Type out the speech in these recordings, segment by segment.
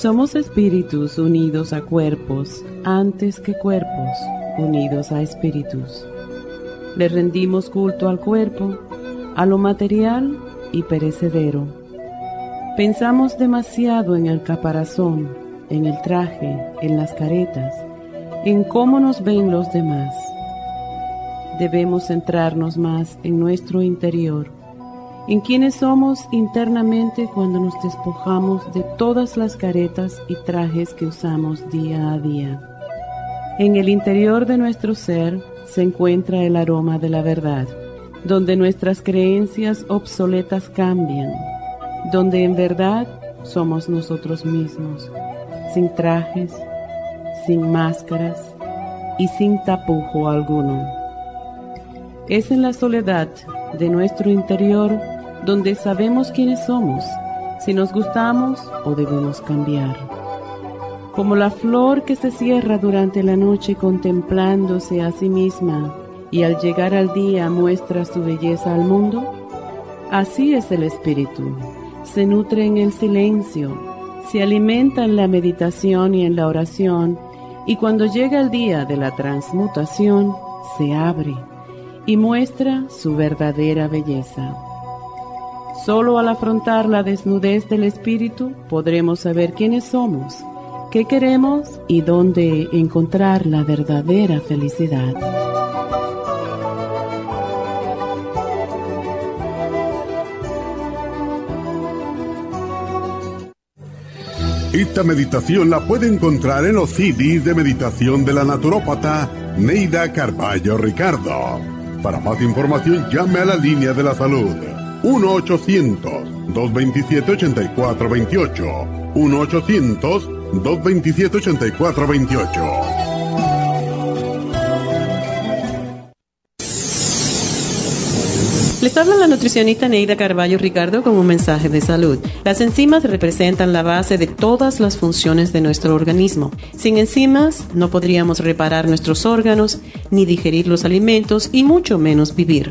Somos espíritus unidos a cuerpos antes que cuerpos unidos a espíritus. Le rendimos culto al cuerpo, a lo material y perecedero. Pensamos demasiado en el caparazón, en el traje, en las caretas, en cómo nos ven los demás. Debemos centrarnos más en nuestro interior en quienes somos internamente cuando nos despojamos de todas las caretas y trajes que usamos día a día. En el interior de nuestro ser se encuentra el aroma de la verdad, donde nuestras creencias obsoletas cambian, donde en verdad somos nosotros mismos, sin trajes, sin máscaras y sin tapujo alguno. Es en la soledad de nuestro interior donde sabemos quiénes somos, si nos gustamos o debemos cambiar. Como la flor que se cierra durante la noche contemplándose a sí misma y al llegar al día muestra su belleza al mundo, así es el espíritu. Se nutre en el silencio, se alimenta en la meditación y en la oración, y cuando llega el día de la transmutación, se abre y muestra su verdadera belleza. Solo al afrontar la desnudez del espíritu podremos saber quiénes somos, qué queremos y dónde encontrar la verdadera felicidad. Esta meditación la puede encontrar en los CDs de meditación de la naturópata Neida Carballo Ricardo. Para más información llame a la línea de la salud 1-800-227-8428. 1-800-227-8428. Les habla la nutricionista Neida Carballo Ricardo con un mensaje de salud. Las enzimas representan la base de todas las funciones de nuestro organismo. Sin enzimas no podríamos reparar nuestros órganos, ni digerir los alimentos y mucho menos vivir.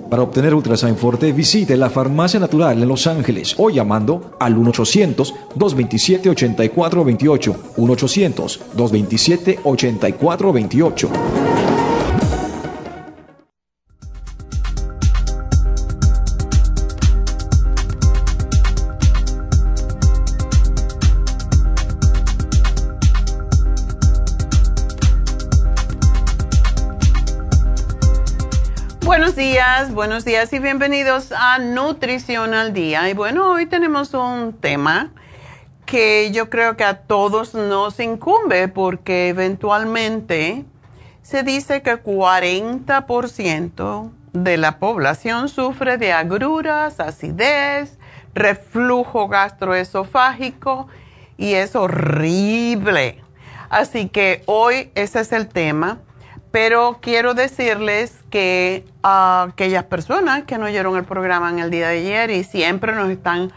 Para obtener Ultrasign Forte, visite la Farmacia Natural en Los Ángeles o llamando al 1-800-227-8428. 1-800-227-8428. Buenos días y bienvenidos a Nutrición al Día. Y bueno, hoy tenemos un tema que yo creo que a todos nos incumbe porque eventualmente se dice que 40% de la población sufre de agruras, acidez, reflujo gastroesofágico y es horrible. Así que hoy ese es el tema pero quiero decirles que a aquellas personas que no oyeron el programa en el día de ayer y siempre nos están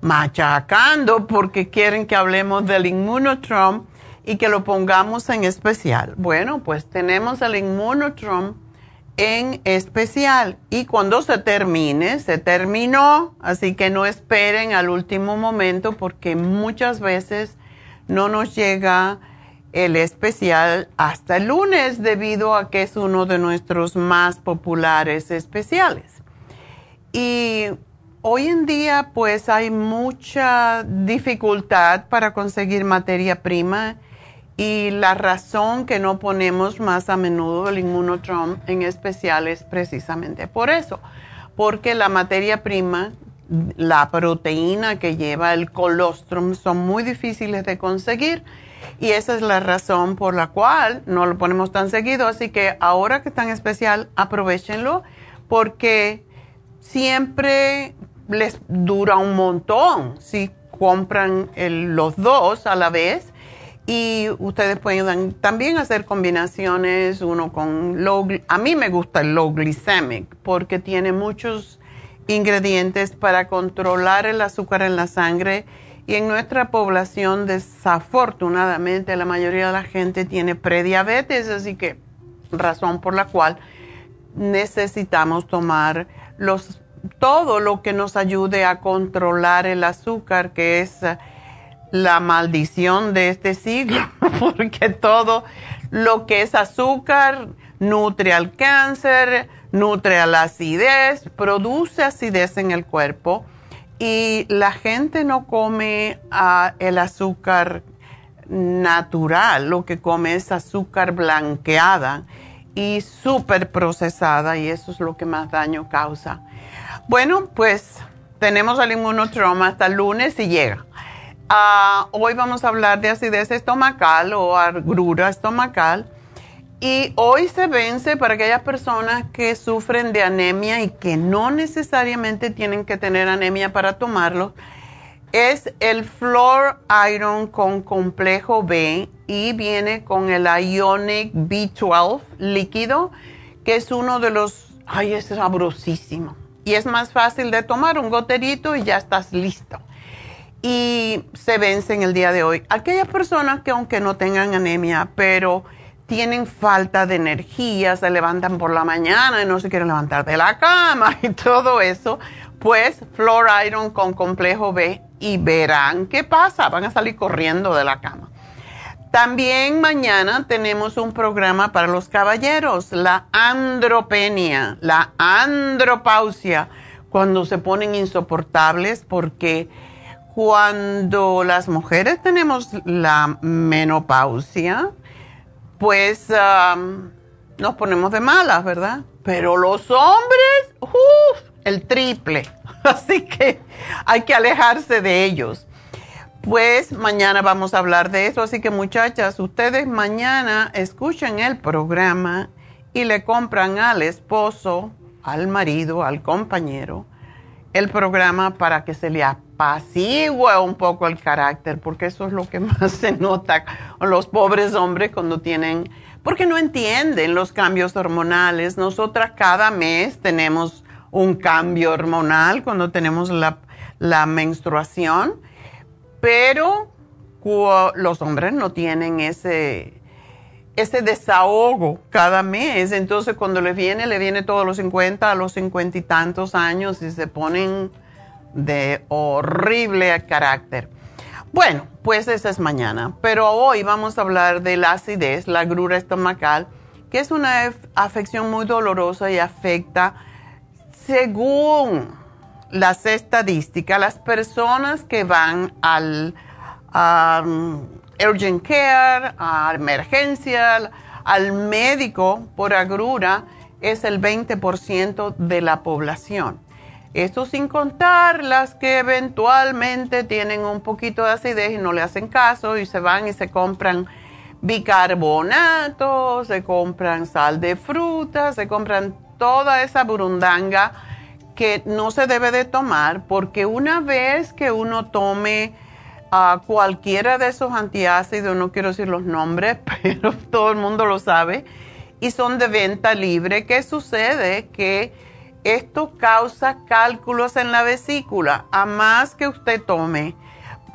machacando porque quieren que hablemos del Immunotrom y que lo pongamos en especial. Bueno, pues tenemos el Immunotrom en especial y cuando se termine, se terminó, así que no esperen al último momento porque muchas veces no nos llega el especial hasta el lunes debido a que es uno de nuestros más populares especiales. Y hoy en día pues hay mucha dificultad para conseguir materia prima y la razón que no ponemos más a menudo el inmunotrom en especial es precisamente por eso, porque la materia prima, la proteína que lleva el colostrum son muy difíciles de conseguir y esa es la razón por la cual no lo ponemos tan seguido. Así que ahora que está en especial, aprovechenlo porque siempre les dura un montón si compran los dos a la vez y ustedes pueden también hacer combinaciones, uno con low, a mí me gusta el low glycemic porque tiene muchos ingredientes para controlar el azúcar en la sangre y en nuestra población desafortunadamente la mayoría de la gente tiene prediabetes, así que razón por la cual necesitamos tomar los, todo lo que nos ayude a controlar el azúcar, que es la maldición de este siglo, porque todo lo que es azúcar nutre al cáncer, nutre a la acidez, produce acidez en el cuerpo y la gente no come ah, el azúcar natural, lo que come es azúcar blanqueada y súper procesada y eso es lo que más daño causa. Bueno, pues tenemos el inmunotroma hasta el lunes y llega. Ah, hoy vamos a hablar de acidez estomacal o agrura estomacal. Y hoy se vence para aquellas personas que sufren de anemia y que no necesariamente tienen que tener anemia para tomarlo. Es el Flor Iron con complejo B y viene con el Ionic B12 líquido, que es uno de los... ¡Ay, es sabrosísimo! Y es más fácil de tomar un goterito y ya estás listo y se vence en el día de hoy. Aquellas personas que aunque no tengan anemia, pero tienen falta de energía, se levantan por la mañana y no se quieren levantar de la cama y todo eso, pues Flor Iron con complejo B y verán qué pasa, van a salir corriendo de la cama. También mañana tenemos un programa para los caballeros, la andropenia, la andropausia, cuando se ponen insoportables porque cuando las mujeres tenemos la menopausia, pues nos ponemos de malas, ¿verdad? Pero los hombres, uff, el triple. Así que hay que alejarse de ellos. Pues mañana vamos a hablar de eso. Así que muchachas, ustedes mañana escuchen el programa y le compran al esposo, al marido, al compañero, el programa para que se le apacigua un poco el carácter, porque eso es lo que más se nota los pobres hombres cuando tienen, porque no entienden los cambios hormonales. Nosotras cada mes tenemos un cambio hormonal cuando tenemos la, la menstruación, pero los hombres no tienen ese, ese desahogo cada mes. Entonces, cuando le viene, le viene todos los 50 a los 50 y tantos años y se ponen de horrible carácter. Bueno, pues esa es mañana, pero hoy vamos a hablar de la acidez, la grura estomacal, que es una afección muy dolorosa y afecta, según las estadísticas, las personas que van al urgent care, a emergencia, al médico por agrura, es el 20% de la población. Esto sin contar las que eventualmente tienen un poquito de acidez y no le hacen caso y se van y se compran bicarbonato, se compran sal de fruta, se compran toda esa burundanga que no se debe de tomar porque una vez que uno tome a cualquiera de esos antiácidos, no quiero decir los nombres, pero todo el mundo lo sabe, y son de venta libre, ¿qué sucede? Que esto causa cálculos en la vesícula. A más que usted tome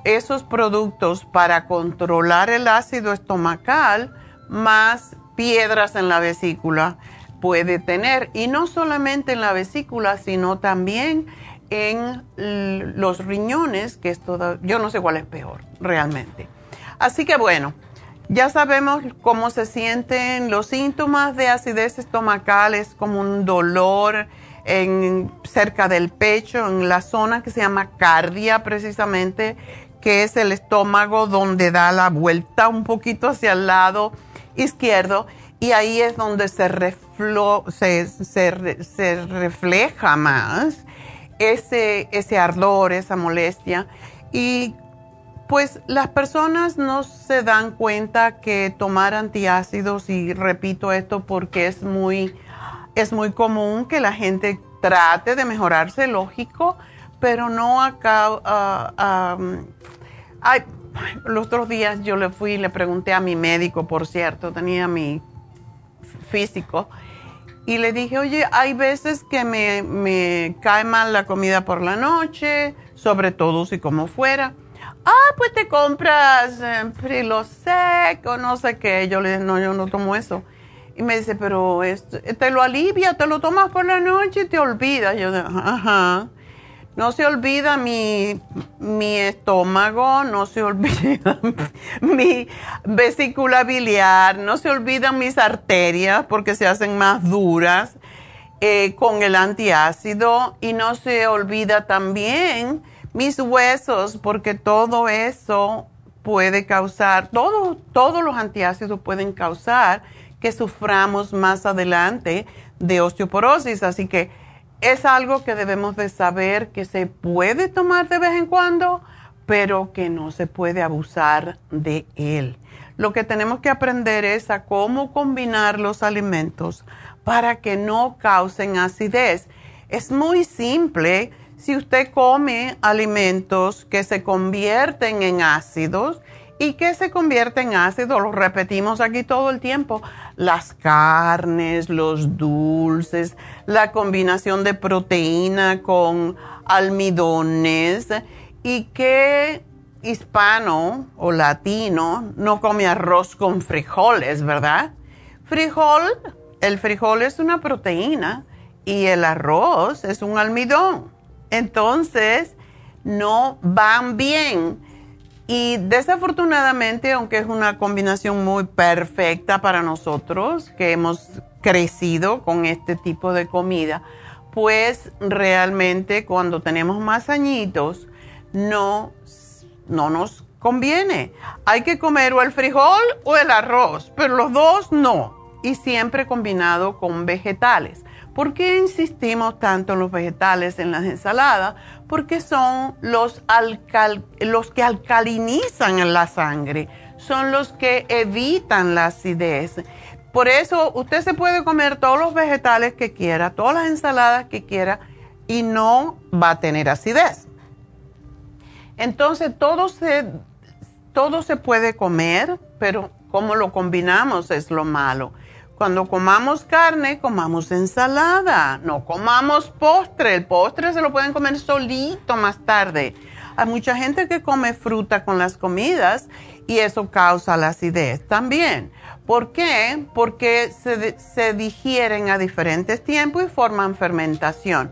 esos productos para controlar el ácido estomacal, más piedras en la vesícula puede tener. Y no solamente en la vesícula, sino también en los riñones, que es todo, yo no sé cuál es peor realmente. Así que bueno, ya sabemos cómo se sienten los síntomas de acidez estomacal, es como un dolor en, cerca del pecho, en la zona que se llama cardia precisamente, que es el estómago donde da la vuelta un poquito hacia el lado izquierdo y ahí es donde se, se, refleja más ese, ese ardor, esa molestia. Y pues las personas no se dan cuenta que tomar antiácidos, y repito esto porque es muy, es muy común que la gente trate de mejorarse, lógico, pero no acá. Uh, los otros días yo le fui y le pregunté a mi médico, por cierto, tenía mi físico. Y le dije, oye, hay veces que me, me cae mal la comida por la noche, sobre todo si como fuera. Ah, pues te compras eh, seco, no sé qué. Yo le no, yo no tomo eso. Y me dice, pero esto, te lo alivia, te lo tomas por la noche y te olvidas. Yo, ajá. No se olvida mi, estómago, no se olvida mi vesícula biliar, no se olvidan mis arterias porque se hacen más duras eh, con el antiácido y no se olvida también mis huesos porque todo eso puede causar, todo, todos los antiácidos pueden causar que suframos más adelante de osteoporosis. Así que es algo que debemos de saber que se puede tomar de vez en cuando, pero que no se puede abusar de él. Lo que tenemos que aprender es a cómo combinar los alimentos para que no causen acidez. Es muy simple. Si usted come alimentos que se convierten en ácidos, ¿Y qué se convierte en ácido? Lo repetimos aquí todo el tiempo. Las carnes, los dulces, la combinación de proteína con almidones. ¿Y qué hispano o latino no come arroz con frijoles, verdad? Frijol, el frijol es una proteína y el arroz es un almidón. Entonces, no van bien y desafortunadamente, aunque es una combinación muy perfecta para nosotros, que hemos crecido con este tipo de comida, pues realmente cuando tenemos más añitos no, no nos conviene. Hay que comer o el frijol o el arroz, pero los dos no. Y siempre combinado con vegetales. ¿Por qué insistimos tanto en los vegetales en las ensaladas? Porque son los, que alcalinizan la sangre, son los que evitan la acidez. Por eso usted se puede comer todos los vegetales que quiera, todas las ensaladas que quiera y no va a tener acidez. Entonces todo se, todo se puede comer, pero cómo lo combinamos es lo malo. Cuando comamos carne, comamos ensalada, no comamos postre. El postre se lo pueden comer solito más tarde. Hay mucha gente que come fruta con las comidas y eso causa la acidez también. ¿Por qué? Porque se, se digieren a diferentes tiempos y forman fermentación.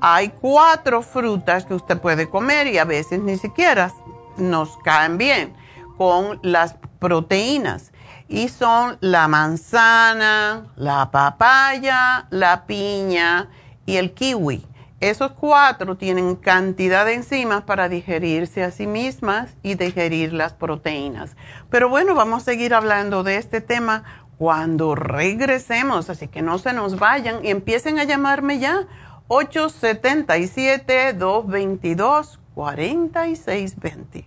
Hay cuatro frutas que usted puede comer y a veces ni siquiera nos caen bien con las proteínas y son la manzana, la papaya, la piña y el kiwi. Esos cuatro tienen cantidad de enzimas para digerirse a sí mismas y digerir las proteínas. Pero bueno, vamos a seguir hablando de este tema cuando regresemos, así que no se nos vayan y empiecen a llamarme ya 877-222-4620.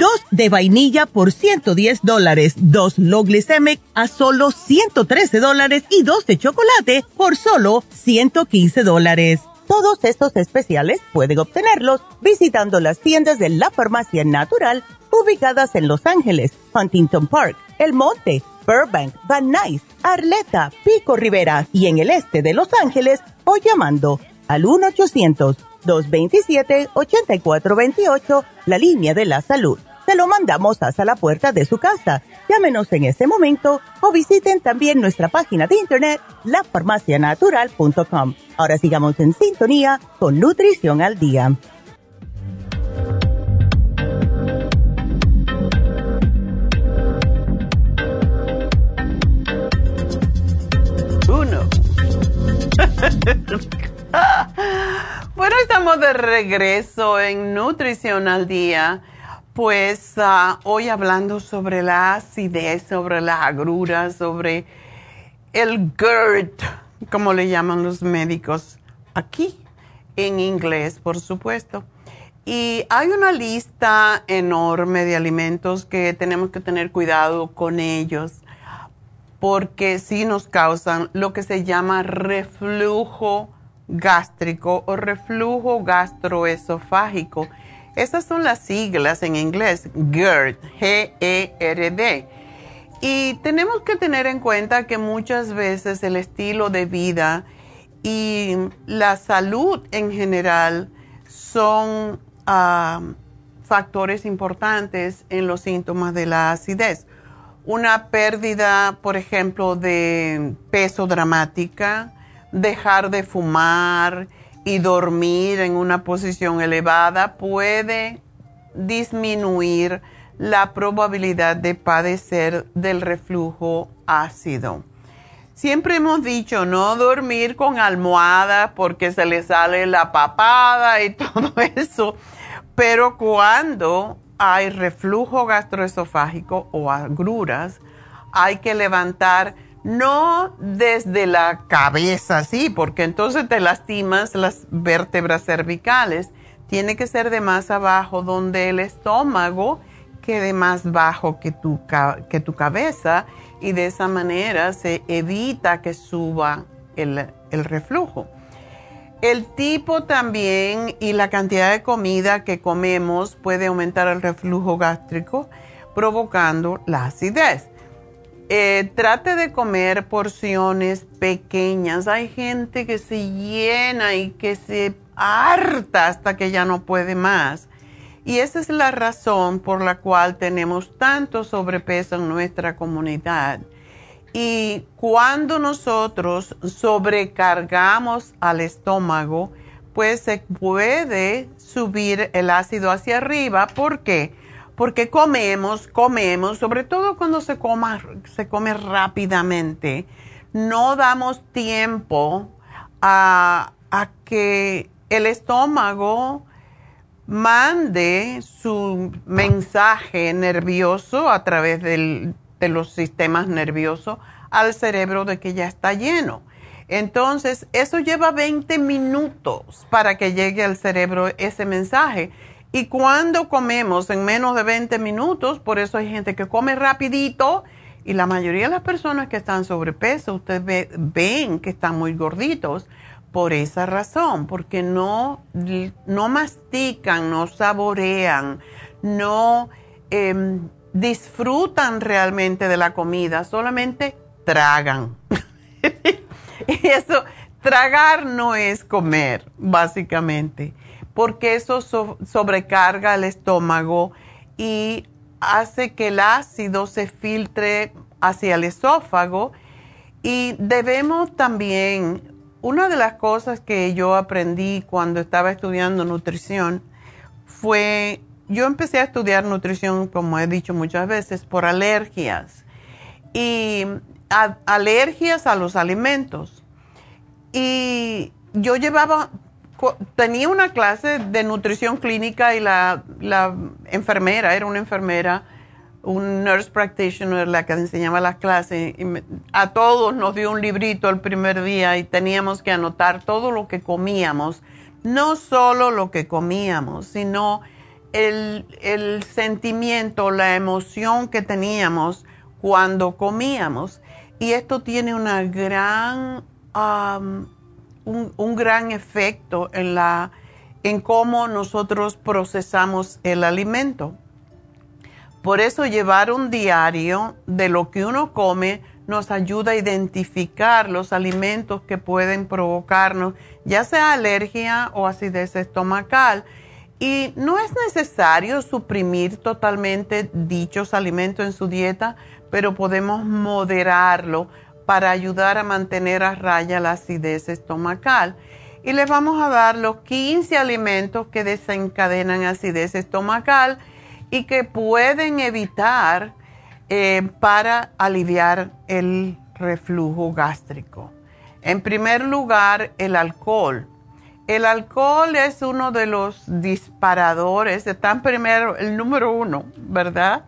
dos de vainilla por 110 dólares, dos low glycemic a solo 113 dólares y dos de chocolate por solo 115 dólares. Todos estos especiales pueden obtenerlos visitando las tiendas de la farmacia natural ubicadas en Los Ángeles, Huntington Park, El Monte, Burbank, Van Nuys, Arleta, Pico Rivera y en el este de Los Ángeles o llamando al 1 800 227-8428, la línea de la salud. Se lo mandamos hasta la puerta de su casa. Llámenos en este momento o visiten también nuestra página de internet, lafarmacianatural.com. Ahora sigamos en sintonía con Nutrición al Día. Uno. Bueno, estamos de regreso en Nutrición al Día. Pues ah, hoy hablando sobre la acidez, sobre la agrura, sobre el GERD, como le llaman los médicos aquí, en inglés, por supuesto. Y hay una lista enorme de alimentos que tenemos que tener cuidado con ellos, porque sí nos causan lo que se llama reflujo gástrico o reflujo gastroesofágico. Esas son las siglas en inglés, GERD, G-E-R-D. Y tenemos que tener en cuenta que muchas veces el estilo de vida y la salud en general son ah, factores importantes en los síntomas de la acidez. Una pérdida, por ejemplo, de peso dramática, dejar de fumar y dormir en una posición elevada puede disminuir la probabilidad de padecer del reflujo ácido. Siempre hemos dicho no dormir con almohada porque se le sale la papada y todo eso, pero cuando hay reflujo gastroesofágico o agruras, hay que levantar no desde la cabeza, sí, porque entonces te lastimas las vértebras cervicales. Tiene que ser de más abajo, donde el estómago quede más bajo que tu, que tu cabeza y de esa manera se evita que suba el, el reflujo. El tipo también y la cantidad de comida que comemos puede aumentar el reflujo gástrico, provocando la acidez. Eh, trate de comer porciones pequeñas. Hay gente que se llena y que se harta hasta que ya no puede más. Y esa es la razón por la cual tenemos tanto sobrepeso en nuestra comunidad. Y cuando nosotros sobrecargamos al estómago, pues se puede subir el ácido hacia arriba. ¿Por qué? Porque comemos, comemos, sobre todo cuando se, come rápidamente, no damos tiempo a, que el estómago mande su mensaje nervioso a través de los sistemas nerviosos al cerebro de que ya está lleno. Entonces, eso lleva 20 minutos para que llegue al cerebro ese mensaje. Y cuando comemos en menos de 20 minutos, por eso hay gente que come rapidito y la mayoría de las personas que están sobrepeso, ustedes ven que están muy gorditos por esa razón, porque no, no mastican, no saborean, no em, disfrutan realmente de la comida, solamente tragan. y eso, tragar no es comer, básicamente, porque eso sobrecarga el estómago y hace que el ácido se filtre hacia el esófago y debemos también, una de las cosas que yo aprendí cuando estaba estudiando nutrición fue, yo empecé a estudiar nutrición, como he dicho muchas veces, por alergias y alergias a los alimentos. Y yo llevaba, tenía una clase de nutrición clínica y la, la enfermera, era una enfermera, un nurse practitioner, la que enseñaba las clases, a todos nos dio un librito el primer día y teníamos que anotar todo lo que comíamos, no solo lo que comíamos, sino el, el sentimiento, la emoción que teníamos cuando comíamos. Y esto tiene una gran, un, gran efecto en, la, en cómo nosotros procesamos el alimento. Por eso llevar un diario de lo que uno come nos ayuda a identificar los alimentos que pueden provocarnos, ya sea alergia o acidez estomacal. Y no es necesario suprimir totalmente dichos alimentos en su dieta, pero podemos moderarlo para ayudar a mantener a raya la acidez estomacal. Y les vamos a dar los 15 alimentos que desencadenan acidez estomacal y que pueden evitar eh, para aliviar el reflujo gástrico. En primer lugar, el alcohol. El alcohol es uno de los disparadores, está en primero, el número uno, ¿verdad?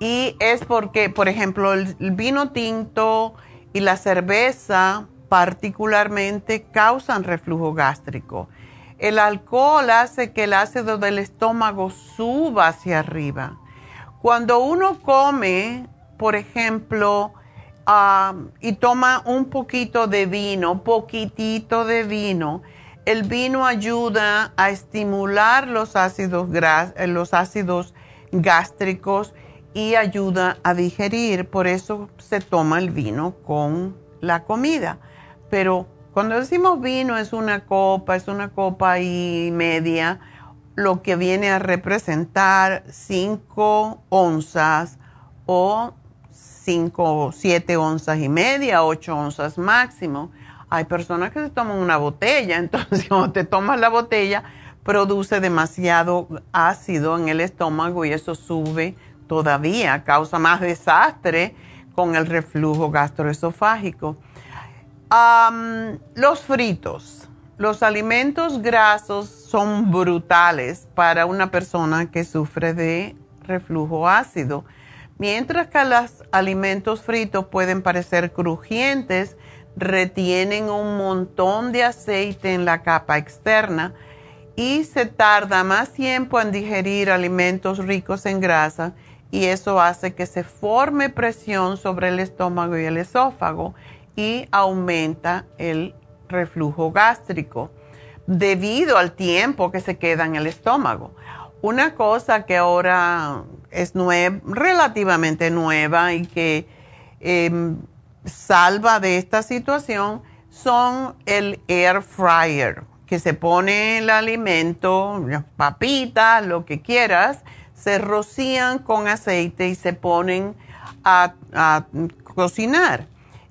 Y es porque, por ejemplo, el vino tinto y la cerveza particularmente causan reflujo gástrico. El alcohol hace que el ácido del estómago suba hacia arriba. Cuando uno come, por ejemplo, y toma un poquito de vino, poquitito de vino, el vino ayuda a estimular los ácidos, los ácidos gástricos y ayuda a digerir. Por eso se toma el vino con la comida. Pero cuando decimos vino es una copa, es una copa y media, lo que viene a representar 5 onzas o 5, 7 onzas y media, 8 onzas máximo. Hay personas que se toman una botella, entonces cuando te tomas la botella produce demasiado ácido en el estómago y eso sube todavía causa más desastre con el reflujo gastroesofágico. los fritos. Los alimentos grasos son brutales para una persona que sufre de reflujo ácido. Mientras que los alimentos fritos pueden parecer crujientes, retienen un montón de aceite en la capa externa y se tarda más tiempo en digerir alimentos ricos en grasa y eso hace que se forme presión sobre el estómago y el esófago y aumenta el reflujo gástrico debido al tiempo que se queda en el estómago. Una cosa que ahora es relativamente nueva y que em, salva de esta situación son el air fryer, que se pone el alimento, papitas, lo que quieras, se rocían con aceite y se ponen a, cocinar.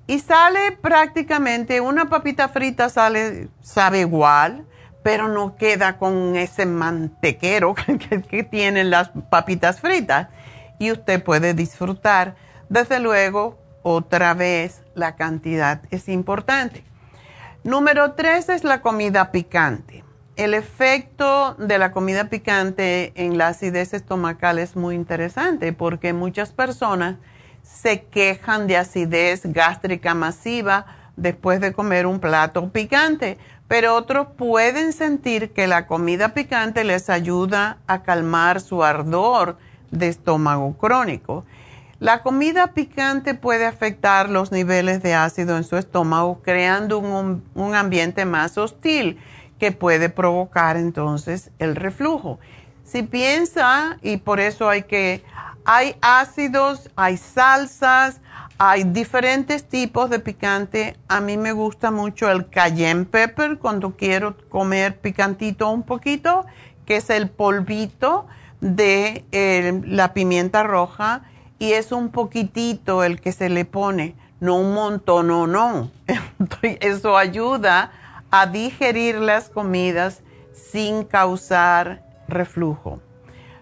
Y sale prácticamente, una papita frita sale, sabe igual, pero no queda con ese mantequero que, que, tienen las papitas fritas. Y usted puede disfrutar. Desde luego, otra vez, la cantidad es importante. Número tres es la comida picante el efecto de la comida picante en la acidez estomacal es muy interesante porque muchas personas se quejan de acidez gástrica masiva después de comer un plato picante, pero otros pueden sentir que la comida picante les ayuda a calmar su ardor de estómago crónico. La comida picante puede afectar los niveles de ácido en su estómago, creando un, un ambiente más hostil que puede provocar entonces el reflujo. Si piensa, y por eso hay que, hay ácidos, hay salsas, hay diferentes tipos de picante. A mí me gusta mucho el cayenne pepper cuando quiero comer picantito un poquito, que es el polvito de la pimienta roja y es un poquitito el que se le pone, no un montón, no, no. Eso ayuda a digerir las comidas sin causar reflujo.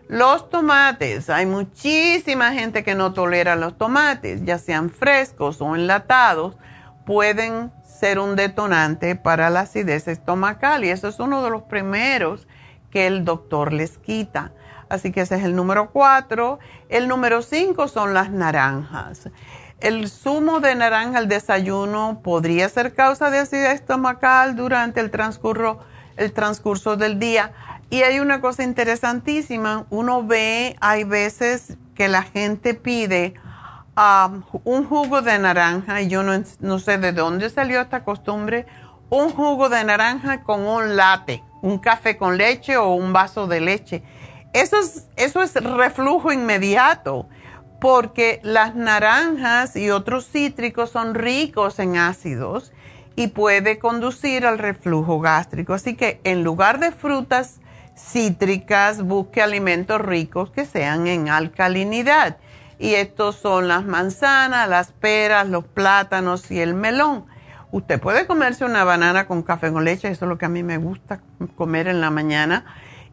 Los tomates, hay muchísima gente que no tolera los tomates, ya sean frescos o enlatados, pueden ser un detonante para la acidez estomacal y eso es uno de los primeros que el doctor les quita. Así que ese es el número cuatro. El número cinco son las naranjas. El zumo de naranja al desayuno podría ser causa de acidez estomacal durante el transcurso, el transcurso del día y hay una cosa interesantísima, uno ve, hay veces que la gente pide um, un jugo de naranja, y yo no, sé de dónde salió esta costumbre, un jugo de naranja con un latte, un café con leche o un vaso de leche. Eso es, eso es reflujo inmediato, porque las naranjas y otros cítricos son ricos en ácidos y puede conducir al reflujo gástrico. Así que en lugar de frutas cítricas, busque alimentos ricos que sean en alcalinidad. Y estos son las manzanas, las peras, los plátanos y el melón. Usted puede comerse una banana con café con leche, eso es lo que a mí me gusta comer en la mañana.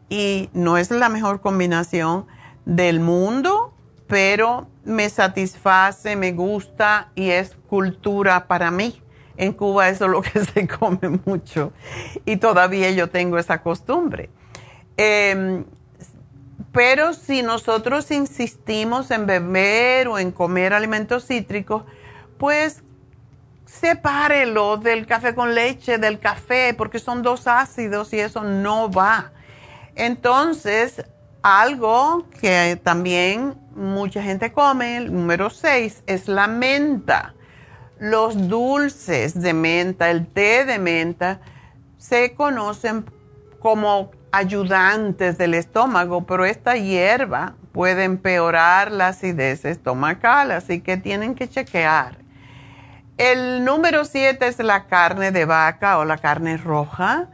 Y no es la mejor combinación del mundo, pero me satisface, me gusta y es cultura para mí. En Cuba eso es lo que se come mucho y todavía yo tengo esa costumbre. Em, pero si nosotros insistimos en beber o en comer alimentos cítricos, pues sepárelo del café con leche, del café, porque son dos ácidos y eso no va. Entonces, algo que también mucha gente come, el número 6, es la menta. Los dulces de menta, el té de menta, se conocen como ayudantes del estómago, pero esta hierba puede empeorar la acidez estomacal, así que tienen que chequear. El número 7 es la carne de vaca o la carne roja.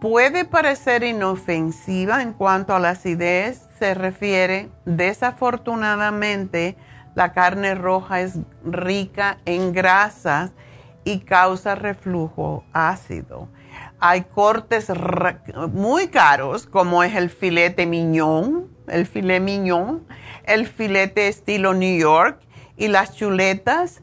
Puede parecer inofensiva en cuanto a la acidez se refiere. Desafortunadamente, la carne roja es rica en grasas y causa reflujo ácido. Hay cortes muy caros, como es el filete miñón, el filet miñón, el filete estilo New York y las chuletas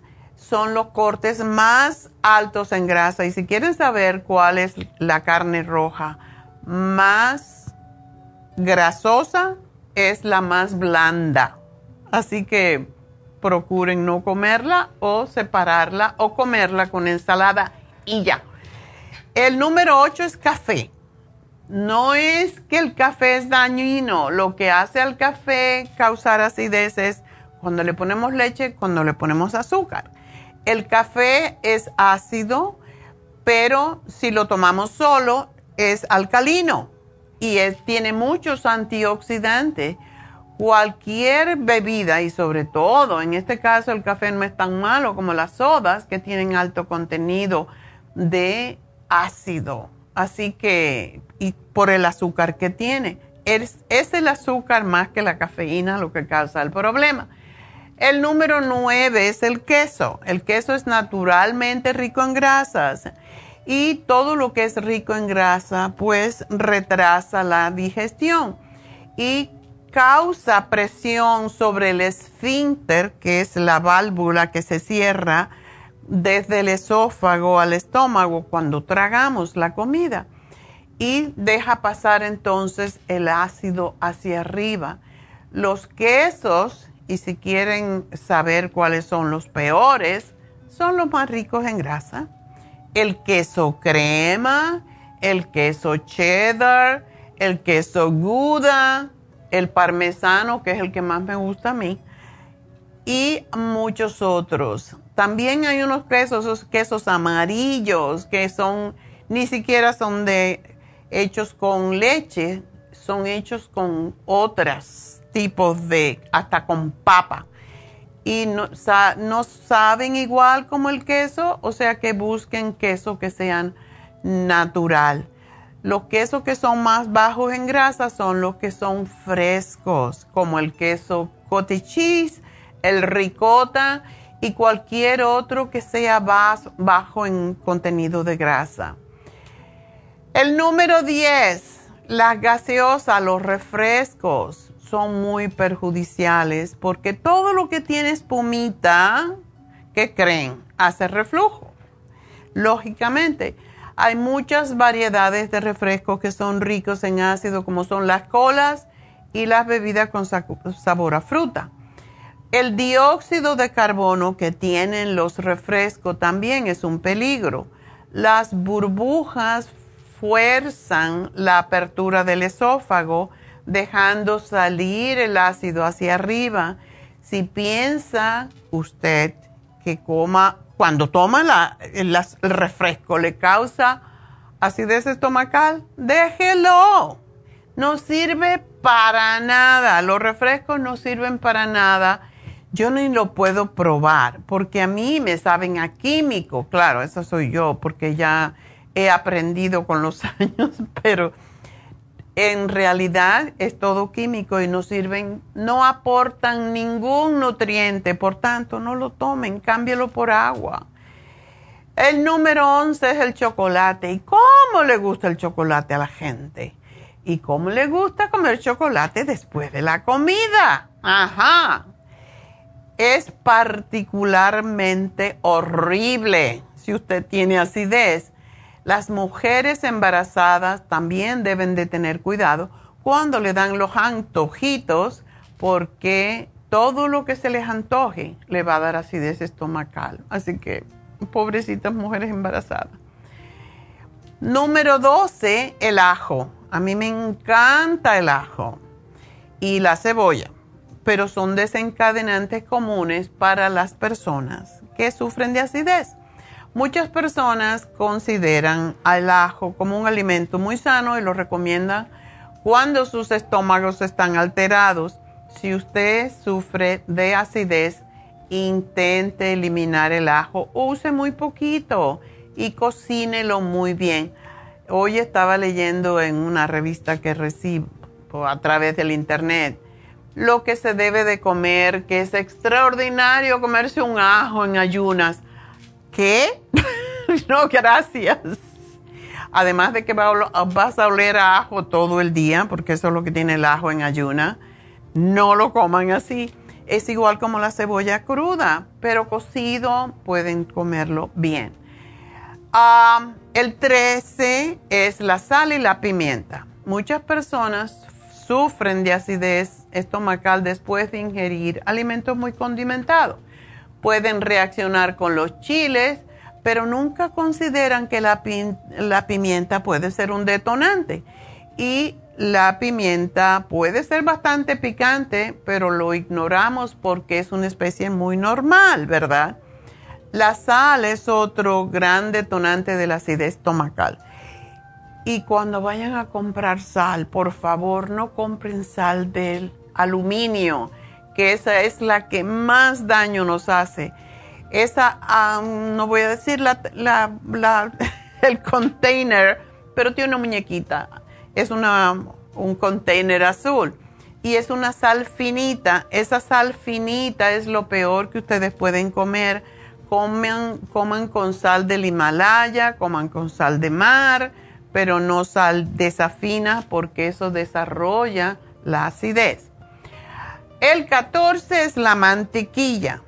son los cortes más altos en grasa. Y si quieren saber cuál es la carne roja más grasosa, es la más blanda. Así que procuren no comerla o separarla o comerla con ensalada y ya. El número 8 es café. No es que el café es dañino, lo que hace al café causar acidez es cuando le ponemos leche, cuando le ponemos azúcar. El café es ácido, pero si lo tomamos solo es alcalino y tiene muchos antioxidantes. Cualquier bebida y sobre todo, en este caso el café no es tan malo como las sodas que tienen alto contenido de ácido. Así que, y por el azúcar que tiene. Es, es el azúcar más que la cafeína lo que causa el problema. El número nueve es el queso. El queso es naturalmente rico en grasas y todo lo que es rico en grasa pues retrasa la digestión y causa presión sobre el esfínter, que es la válvula que se cierra desde el esófago al estómago cuando tragamos la comida y deja pasar entonces el ácido hacia arriba. Los quesos, y si quieren saber cuáles son los peores, son los más ricos en grasa. El queso crema, el queso cheddar, el queso gouda, el parmesano, que es el que más me gusta a mí, y muchos otros. También hay unos quesos, esos quesos amarillos que son, ni siquiera son de hechos con leche, son hechos con otros tipos de, hasta con papa. Y no, saben igual como el queso, o sea que busquen queso que sean natural. Los quesos que son más bajos en grasa son los que son frescos, como el queso cottage cheese, el ricota y cualquier otro que sea bajo en contenido de grasa. El número 10, las gaseosas, los refrescos son muy perjudiciales porque todo lo que tiene espumita, ¿qué creen? Hace reflujo. Lógicamente, hay muchas variedades de refrescos que son ricos en ácido, como son las colas y las bebidas con sabor a fruta. El dióxido de carbono que tienen los refrescos también es un peligro. Las burbujas fuerzan la apertura del esófago, dejando salir el ácido hacia arriba. Si piensa usted que coma cuando toma el, refresco le causa acidez estomacal, déjelo. No sirve para nada. Los refrescos no sirven para nada. Yo ni lo puedo probar porque a mí me saben a químico. Claro, eso soy yo porque ya he aprendido con los años, pero en realidad es todo químico y no sirven, no aportan ningún nutriente, por tanto no lo tomen, cámbielo por agua. El número 11 es el chocolate. ¿Y cómo le gusta el chocolate a la gente? ¿Y cómo le gusta comer chocolate después de la comida? Ajá. Es particularmente horrible si usted tiene acidez las mujeres embarazadas también deben de tener cuidado cuando le dan los antojitos porque todo lo que se les antoje le va a dar acidez estomacal. Así que, pobrecitas mujeres embarazadas. Número 12, el ajo. A mí me encanta el ajo y la cebolla, pero son desencadenantes comunes para las personas que sufren de acidez. Muchas personas consideran al ajo como un alimento muy sano y lo recomiendan cuando sus estómagos están alterados. Si usted sufre de acidez, intente eliminar el ajo, use muy poquito y cocínelo muy bien. Hoy estaba leyendo en una revista que recibo a través del internet lo que se debe de comer, que es extraordinario comerse un ajo en ayunas ¿Qué? no, gracias. Además de que vas a oler a ajo todo el día, porque eso es lo que tiene el ajo en ayuna, no lo coman así. Es igual como la cebolla cruda, pero cocido pueden comerlo bien. El 13 es la sal y la pimienta. Muchas personas sufren de acidez estomacal después de ingerir alimentos muy condimentados pueden reaccionar con los chiles, pero nunca consideran que la, pimienta puede ser un detonante. Y la pimienta puede ser bastante picante, pero lo ignoramos porque es una especie muy normal, ¿verdad? La sal es otro gran detonante de la acidez estomacal. Y cuando vayan a comprar sal, por favor, no compren sal del aluminio que esa es la que más daño nos hace. Esa, no voy a decir el container, pero tiene una muñequita. Es una, un container azul y es una sal finita. Esa sal finita es lo peor que ustedes pueden comer. Coman, coman con sal del Himalaya, coman con sal de mar, pero no sal de esa fina porque eso desarrolla la acidez. El 14 es la mantequilla.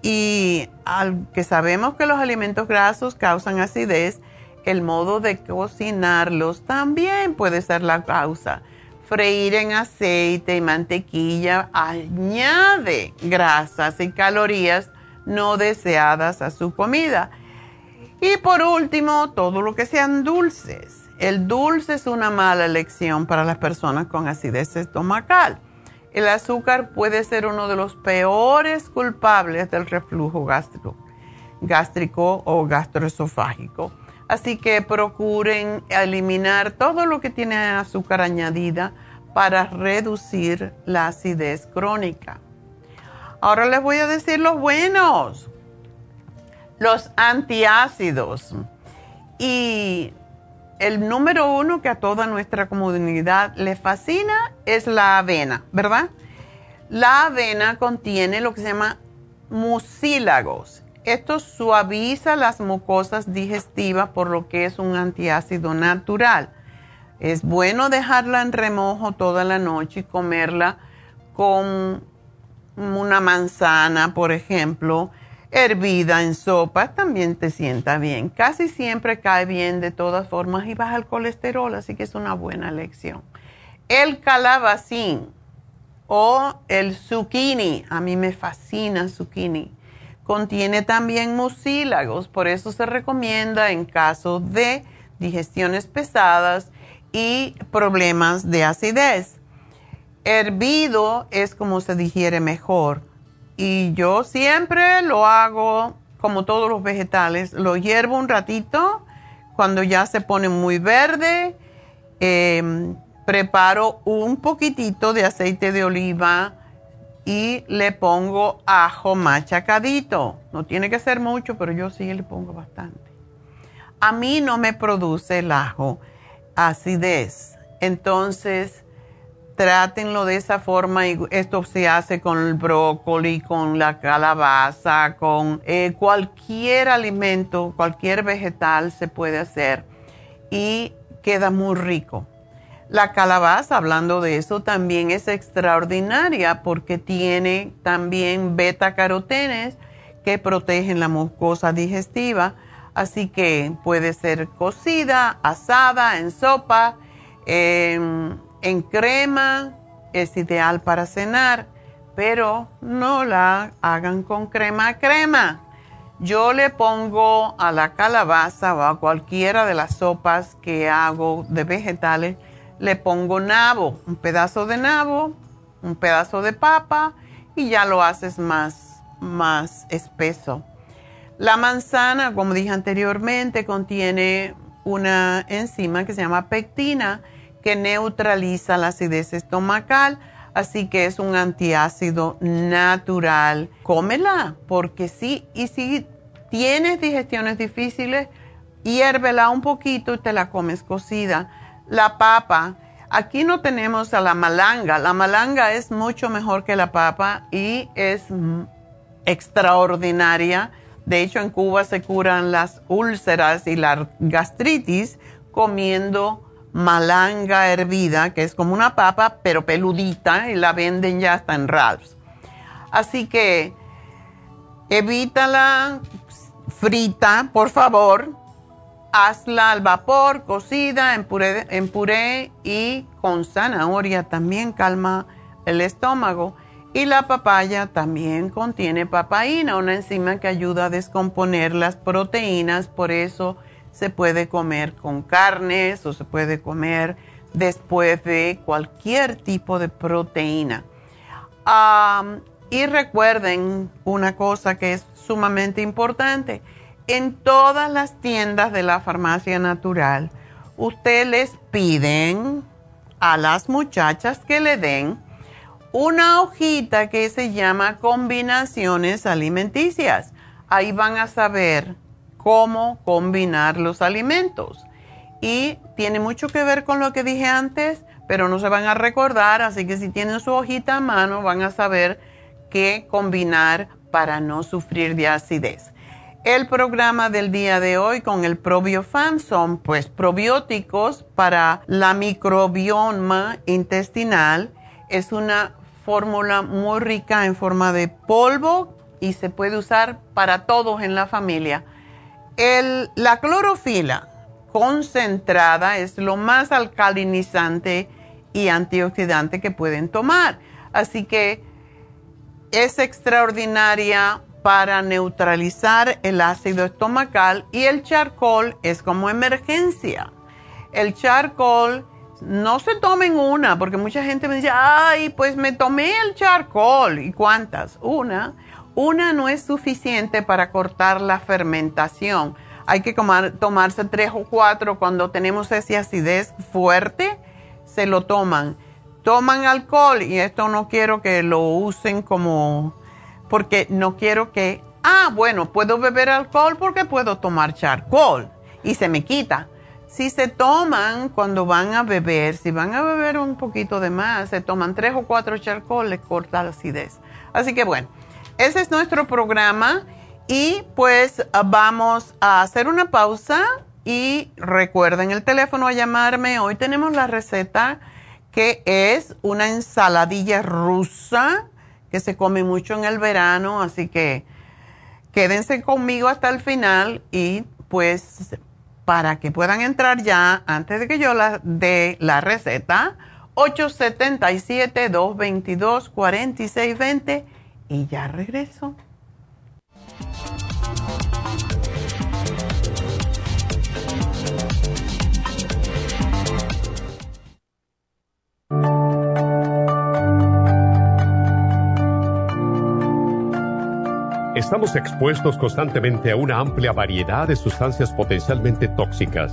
Y aunque sabemos que los alimentos grasos causan acidez, el modo de cocinarlos también puede ser la causa. Freír en aceite y mantequilla añade grasas y calorías no deseadas a su comida. Y por último, todo lo que sean dulces. El dulce es una mala elección para las personas con acidez estomacal el azúcar puede ser uno de los peores culpables del reflujo gástrico, o gastroesofágico. Así que procuren eliminar todo lo que tiene azúcar añadida para reducir la acidez crónica. Ahora les voy a decir los buenos, los antiácidos. Y el número uno que a toda nuestra comunidad le fascina es la avena, ¿verdad? La avena contiene lo que se llama mucílagos. Esto suaviza las mucosas digestivas por lo que es un antiácido natural. Es bueno dejarla en remojo toda la noche y comerla con una manzana, por ejemplo, hervida en sopa, también te sienta bien. Casi siempre cae bien de todas formas y baja el colesterol, así que es una buena elección. El calabacín o el zucchini, a mí me fascina zucchini. Contiene también mucílagos, por eso se recomienda en caso de digestiones pesadas y problemas de acidez hervido es como se digiere mejor. Y yo siempre lo hago como todos los vegetales. Lo hiervo un ratito. Cuando ya se pone muy verde, em, preparo un poquitito de aceite de oliva y le pongo ajo machacadito. No tiene que ser mucho, pero yo sí le pongo bastante. A mí no me produce el ajo acidez. Entonces, trátenlo de esa forma y esto se hace con el brócoli, con la calabaza, con eh, cualquier alimento, cualquier vegetal se puede hacer y queda muy rico. La calabaza, hablando de eso, también es extraordinaria porque tiene también beta carotenes que protegen la mucosa digestiva, así que puede ser cocida, asada, en sopa. Eh, en crema es ideal para cenar, pero no la hagan con crema crema. Yo le pongo a la calabaza o a cualquiera de las sopas que hago de vegetales, le pongo nabo, un pedazo de nabo, un pedazo de papa y ya lo haces más, más espeso. La manzana, como dije anteriormente, contiene una enzima que se llama pectina que neutraliza la acidez estomacal, así que es un antiácido natural. Cómela, porque sí, y si tienes digestiones difíciles, hiérvela un poquito y te la comes cocida. La papa, aquí no tenemos a la malanga, la malanga es mucho mejor que la papa y es extraordinaria. De hecho, en Cuba se curan las úlceras y la gastritis comiendo malanga hervida, que es como una papa, pero peludita, y la venden ya hasta en Ralph's. Así que evítala frita, por favor. Hazla al vapor, cocida, en puré, en puré y con zanahoria también calma el estómago. Y la papaya también contiene papaína, una enzima que ayuda a descomponer las proteínas, por eso se puede comer con carnes o se puede comer después de cualquier tipo de proteína. y recuerden una cosa que es sumamente importante. En todas las tiendas de la farmacia natural, ustedes les piden a las muchachas que le den una hojita que se llama combinaciones alimenticias. Ahí van a saber cómo combinar los alimentos. Y tiene mucho que ver con lo que dije antes, pero no se van a recordar, así que si tienen su hojita a mano van a saber qué combinar para no sufrir de acidez. El programa del día de hoy con el probiofan son pues probióticos para la microbioma intestinal. Es una fórmula muy rica en forma de polvo y se puede usar para todos en la familia la clorofila concentrada es lo más alcalinizante y antioxidante que pueden tomar. Así que es extraordinaria para neutralizar el ácido estomacal y el charcoal es como emergencia. El charcoal no se tomen una, porque mucha gente me dice, ay, pues me tomé el charcoal. ¿Y cuántas? Una. Una no es suficiente para cortar la fermentación. Hay que tomarse tres o cuatro cuando tenemos esa acidez fuerte, se lo toman. Toman alcohol y esto no quiero que lo usen como, porque no quiero que, ah, bueno, puedo beber alcohol porque puedo tomar charcoal y se me quita si se toman cuando van a beber, si van a beber un poquito de más, se toman tres o cuatro charcoal, les corta la acidez. Así que bueno, ese es nuestro programa y pues vamos a hacer una pausa y recuerden el teléfono a llamarme. Hoy tenemos la receta que es una ensaladilla rusa que se come mucho en el verano, así que quédense conmigo hasta el final y pues para que puedan entrar ya antes de que yo la dé la receta. 877-222-4620 y ya regreso. Estamos expuestos constantemente a una amplia variedad de sustancias potencialmente tóxicas.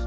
días.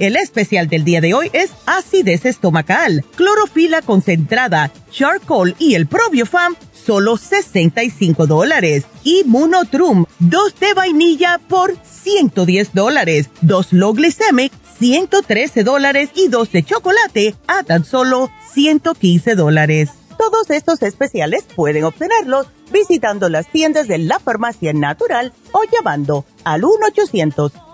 El especial del día de hoy es acidez estomacal, clorofila concentrada, charcoal y el probiofam, solo 65 dólares. Y Monotrum, dos de vainilla por 110 dólares, dos low glycemic, 113 dólares y dos de chocolate a tan solo 115 dólares. Todos estos especiales pueden obtenerlos visitando las tiendas de la farmacia natural o llamando al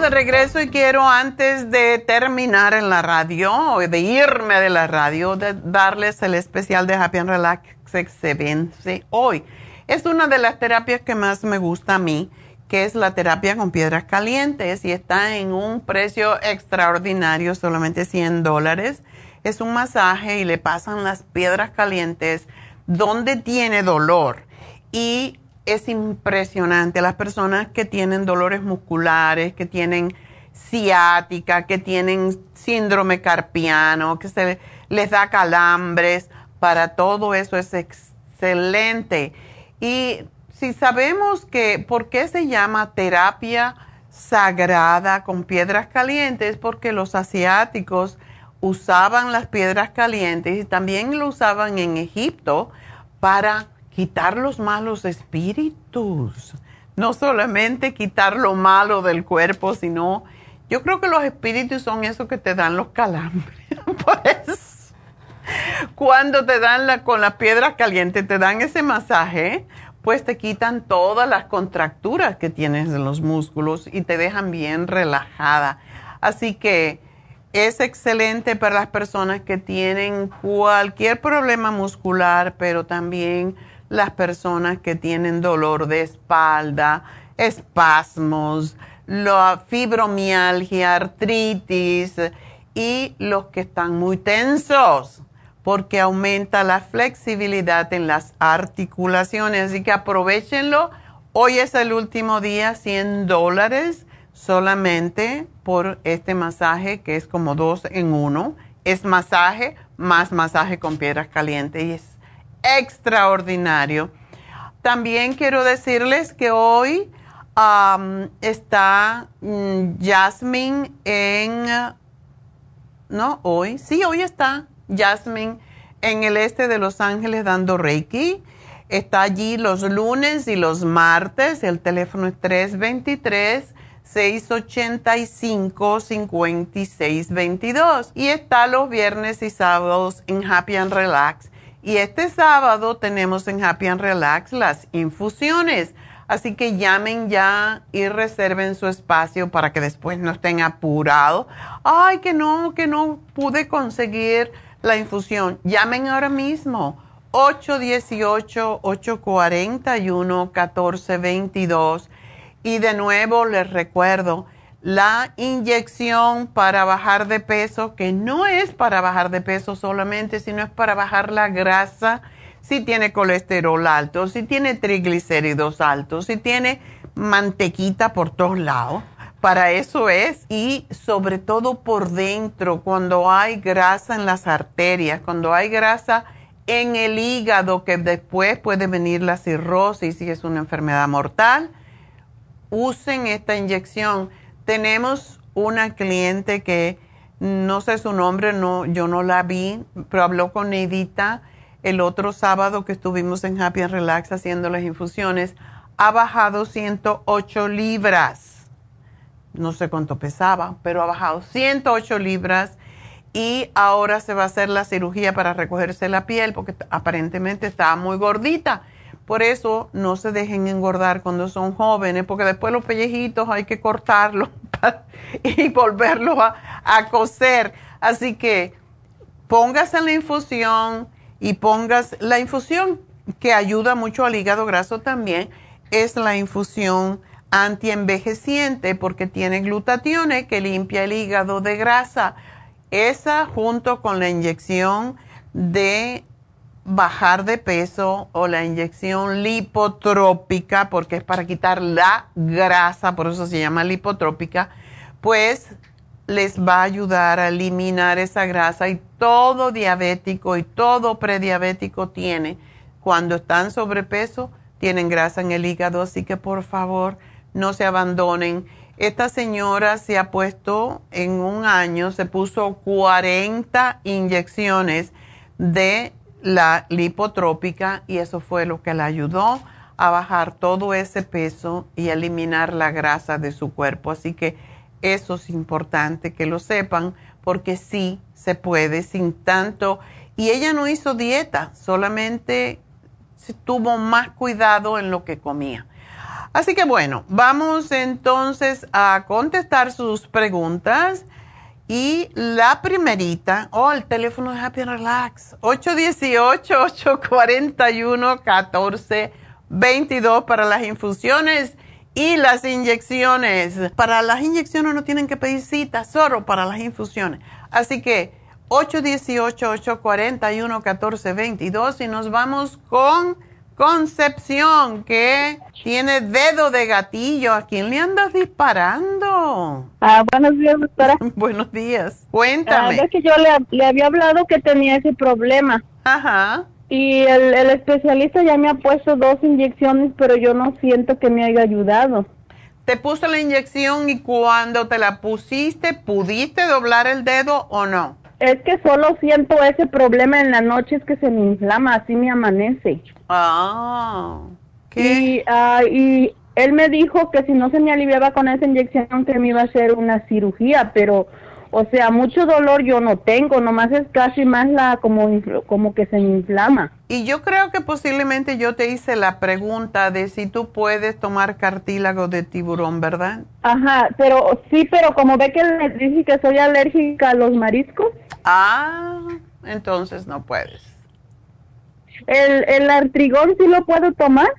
De regreso y quiero antes de terminar en la radio, de irme de la radio, de darles el especial de Happy and Relax se hoy. Es una de las terapias que más me gusta a mí que es la terapia con piedras calientes y está en un precio extraordinario, solamente 100 dólares. Es un masaje y le pasan las piedras calientes donde tiene dolor. Y es impresionante. Las personas que tienen dolores musculares, que tienen ciática, que tienen síndrome carpiano, que se les da calambres, para todo eso es excelente. Y si sabemos que, ¿por qué se llama terapia sagrada con piedras calientes? Porque los asiáticos usaban las piedras calientes y también lo usaban en Egipto para quitar los malos espíritus. No solamente quitar lo malo del cuerpo, sino yo creo que los espíritus son esos que te dan los calambres. pues, cuando te dan la, con las piedras calientes, te dan ese masaje, pues te quitan todas las contracturas que tienes en los músculos y te dejan bien relajada. Así que es excelente para las personas que tienen cualquier problema muscular, pero también las personas que tienen dolor de espalda, espasmos, la fibromialgia, artritis y los que están muy tensos porque aumenta la flexibilidad en las articulaciones. Así que aprovechenlo. Hoy es el último día, 100 dólares solamente por este masaje que es como dos en uno. Es masaje más masaje con piedras calientes y es extraordinario. También quiero decirles que hoy está mm, Jasmine en, no, hoy, sí, hoy está Jasmine en el este de Los Ángeles dando Reiki. Está allí los lunes y los martes. El teléfono es 323-685-5622. Y está los viernes y sábados en Happy and Relax. Y este sábado tenemos en Happy and Relax las infusiones. Así que llamen ya y reserven su espacio para que después no estén apurados. Ay, que no, que no pude conseguir la infusión. Llamen ahora mismo. 818-841-1422. Y de nuevo les recuerdo, la inyección para bajar de peso, que no es para bajar de peso solamente, sino es para bajar la grasa si tiene colesterol alto, si tiene triglicéridos altos, si tiene mantequita por todos lados. Para eso es. Y sobre todo por dentro, cuando hay grasa en las arterias, cuando hay grasa en el hígado, que después puede venir la cirrosis y es una enfermedad mortal, usen esta inyección. Tenemos una cliente que no sé su nombre, no, yo no la vi, pero habló con Neidita el otro sábado que estuvimos en Happy and Relax haciendo las infusiones, ha bajado 108 libras. No sé cuánto pesaba, pero ha bajado 108 libras y ahora se va a hacer la cirugía para recogerse la piel porque aparentemente estaba muy gordita. Por eso no se dejen engordar cuando son jóvenes, porque después los pellejitos hay que cortarlos y volverlos a, a coser. Así que póngase la infusión y pongas la infusión que ayuda mucho al hígado graso también, es la infusión antienvejeciente porque tiene glutatione que limpia el hígado de grasa. Esa junto con la inyección de bajar de peso o la inyección lipotrópica, porque es para quitar la grasa, por eso se llama lipotrópica, pues les va a ayudar a eliminar esa grasa y todo diabético y todo prediabético tiene, cuando están sobrepeso, tienen grasa en el hígado, así que por favor no se abandonen. Esta señora se ha puesto en un año, se puso 40 inyecciones de la lipotrópica y eso fue lo que le ayudó a bajar todo ese peso y eliminar la grasa de su cuerpo. Así que eso es importante que lo sepan porque sí se puede sin tanto. Y ella no hizo dieta, solamente tuvo más cuidado en lo que comía. Así que bueno, vamos entonces a contestar sus preguntas. Y la primerita, oh, el teléfono de Happy Relax, 818-841-1422 para las infusiones y las inyecciones. Para las inyecciones no tienen que pedir cita, solo para las infusiones. Así que 818-841-1422 y nos vamos con Concepción, que tiene dedo de gatillo. ¿A quién le andas disparando? Ah, buenos días, doctora. buenos días. Cuéntame. Ah, es que yo le, había hablado que tenía ese problema. Ajá. Y el, el especialista ya me ha puesto dos inyecciones, pero yo no siento que me haya ayudado. Te puso la inyección y cuando te la pusiste, ¿pudiste doblar el dedo o no? Es que solo siento ese problema en la noche, es que se me inflama, así me amanece. Ah, ¿qué? Ah, y, él me dijo que si no se me aliviaba con esa inyección que me iba a hacer una cirugía, pero, o sea, mucho dolor yo no tengo, nomás es casi más la, como, como que se me inflama. Y yo creo que posiblemente yo te hice la pregunta de si tú puedes tomar cartílago de tiburón, ¿verdad? Ajá, pero sí, pero como ve que le dije que soy alérgica a los mariscos. Ah, entonces no puedes. ¿El, el artrigón sí lo puedo tomar?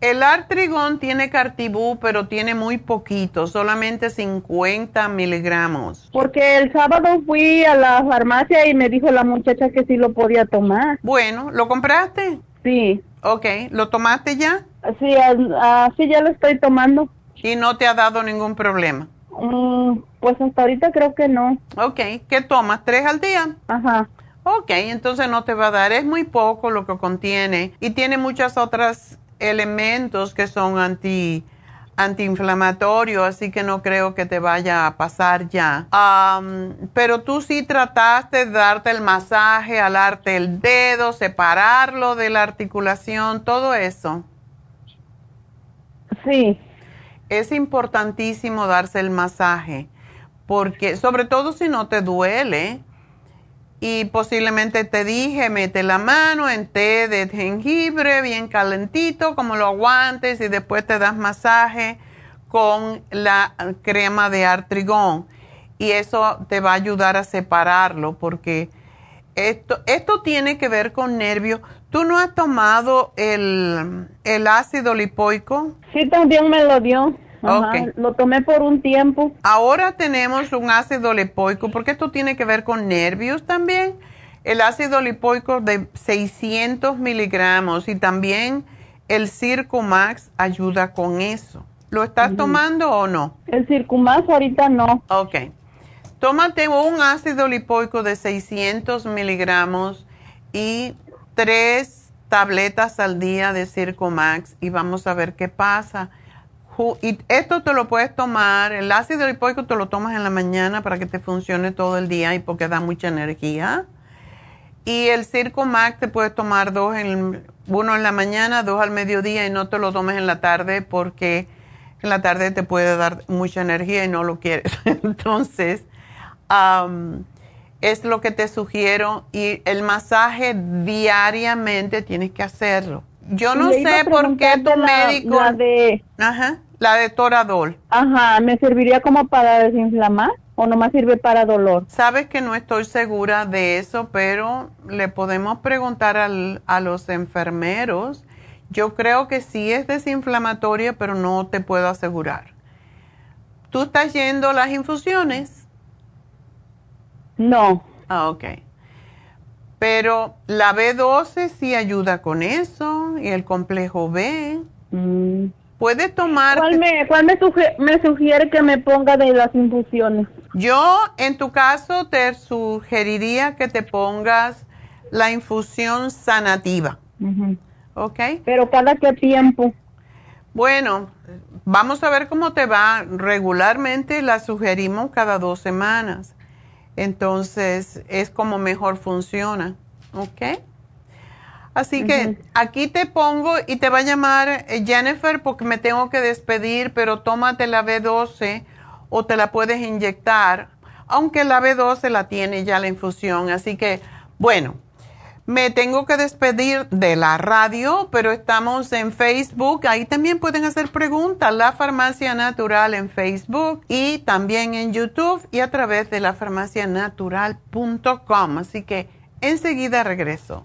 El artrigón tiene cartibú, pero tiene muy poquito, solamente 50 miligramos. Porque el sábado fui a la farmacia y me dijo la muchacha que sí lo podía tomar. Bueno, ¿lo compraste? Sí. Ok, ¿lo tomaste ya? Sí, así ya lo estoy tomando. ¿Y no te ha dado ningún problema? Mm, pues hasta ahorita creo que no. Ok, ¿qué tomas? ¿Tres al día? Ajá. Ok, entonces no te va a dar, es muy poco lo que contiene y tiene muchas otras elementos que son anti antiinflamatorios, así que no creo que te vaya a pasar ya. pero tú sí trataste de darte el masaje, alarte el dedo, separarlo de la articulación, todo eso. Sí. Es importantísimo darse el masaje, porque sobre todo si no te duele, y posiblemente te dije, mete la mano en té de jengibre bien calentito, como lo aguantes y después te das masaje con la crema de artrigón y eso te va a ayudar a separarlo porque esto, esto tiene que ver con nervios. ¿Tú no has tomado el, el ácido lipoico? Sí, también me lo dio. Lo tomé por un tiempo. Ahora tenemos un ácido lipoico, porque esto tiene que ver con nervios también. El ácido lipoico de 600 miligramos y también el Circumax ayuda con eso. ¿Lo estás tomando o no? El Circumax ahorita no. Ok. Tómate un ácido lipoico de 600 miligramos y tres tabletas al día de Circumax y vamos a ver qué pasa y esto te lo puedes tomar, el ácido lipoico te lo tomas en la mañana para que te funcione todo el día y porque da mucha energía. Y el Circo Max te puedes tomar dos, en, uno en la mañana, dos al mediodía y no te lo tomes en la tarde porque en la tarde te puede dar mucha energía y no lo quieres. Entonces, es lo que te sugiero y el masaje diariamente tienes que hacerlo yo no sé por qué tu médico... La de... Ajá, la de Toradol. Ajá, ¿me serviría como para desinflamar o nomás sirve para dolor? Sabes que no estoy segura de eso, pero le podemos preguntar al, a los enfermeros. Yo creo que sí es desinflamatoria, pero no te puedo asegurar. ¿Tú estás yendo a las infusiones? No. Ah, ok. Pero la B12 sí ayuda con eso y el complejo B. Mm. Puedes tomar... ¿Cuál, me, cuál me, sugiere, que me ponga de las infusiones? Yo, en tu caso, te sugeriría que te pongas la infusión sanativa. ¿Ok? Pero cada qué tiempo. Bueno, vamos a ver cómo te va. Regularmente la sugerimos cada dos semanas. Entonces, es como mejor funciona. ¿Ok? Así que aquí te pongo y te va a llamar eh, Jennifer porque me tengo que despedir, pero tómate la B12 o te la puedes inyectar, aunque la B12 la tiene ya la infusión. Así que, bueno, me tengo que despedir de la radio, pero estamos en Facebook. Ahí también pueden hacer preguntas. La Farmacia Natural en Facebook y también en YouTube y a través de la farmacianatural.com. Así que enseguida regreso.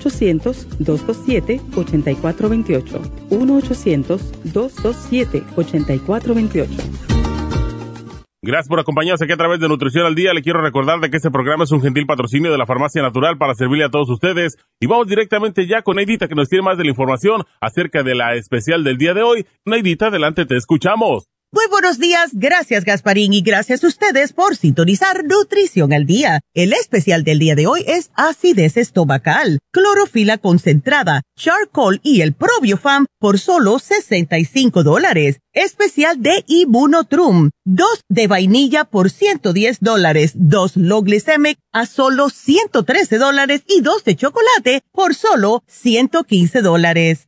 1-800-227-8428. 1-800-227-8428. Gracias por acompañarnos aquí a través de Nutrición al Día. Le quiero recordar de que este programa es un gentil patrocinio de la Farmacia Natural para servirle a todos ustedes. Y vamos directamente ya con Neidita que nos tiene más de la información acerca de la especial del día de hoy. Neidita, adelante, te escuchamos. Muy buenos días, gracias Gasparín y gracias a ustedes por sintonizar Nutrición al Día. El especial del día de hoy es acidez estomacal, clorofila concentrada, charcoal y el probiofam por solo 65 dólares. Especial de Immunotrum, dos de vainilla por 110 dólares, dos low glycemic a solo 113 dólares y dos de chocolate por solo 115 dólares.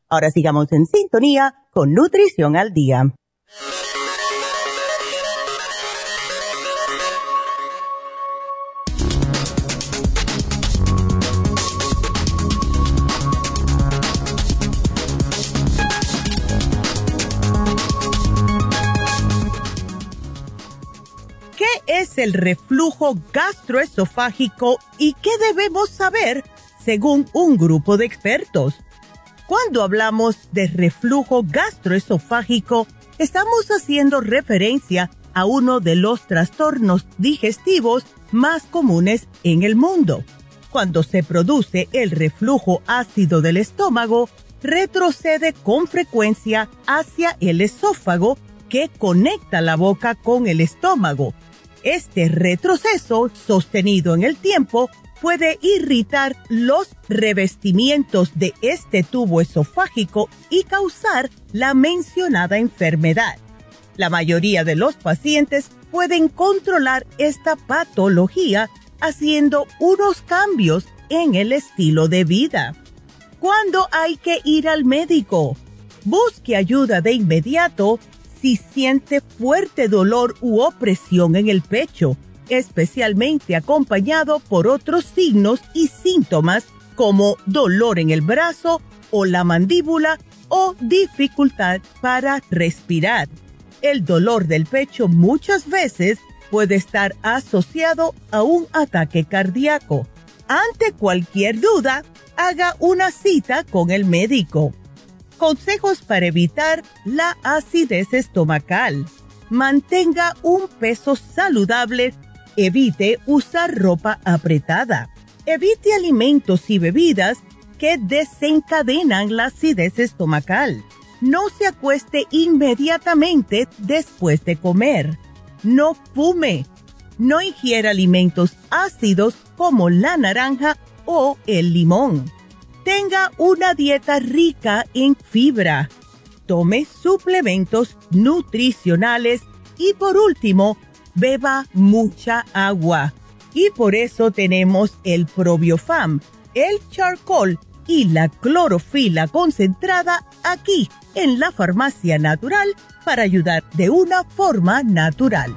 Ahora sigamos en sintonía con Nutrición al Día. ¿Qué es el reflujo gastroesofágico y qué debemos saber según un grupo de expertos? Cuando hablamos de reflujo gastroesofágico, estamos haciendo referencia a uno de los trastornos digestivos más comunes en el mundo. Cuando se produce el reflujo ácido del estómago, retrocede con frecuencia hacia el esófago que conecta la boca con el estómago. Este retroceso, sostenido en el tiempo, puede irritar los revestimientos de este tubo esofágico y causar la mencionada enfermedad. La mayoría de los pacientes pueden controlar esta patología haciendo unos cambios en el estilo de vida. ¿Cuándo hay que ir al médico? Busque ayuda de inmediato si siente fuerte dolor u opresión en el pecho especialmente acompañado por otros signos y síntomas como dolor en el brazo o la mandíbula o dificultad para respirar. El dolor del pecho muchas veces puede estar asociado a un ataque cardíaco. Ante cualquier duda, haga una cita con el médico. Consejos para evitar la acidez estomacal. Mantenga un peso saludable Evite usar ropa apretada. Evite alimentos y bebidas que desencadenan la acidez estomacal. No se acueste inmediatamente después de comer. No fume. No ingiera alimentos ácidos como la naranja o el limón. Tenga una dieta rica en fibra. Tome suplementos nutricionales y por último, beba mucha agua. Y por eso tenemos el probiofam, el charcoal y la clorofila concentrada aquí en la farmacia natural para ayudar de una forma natural.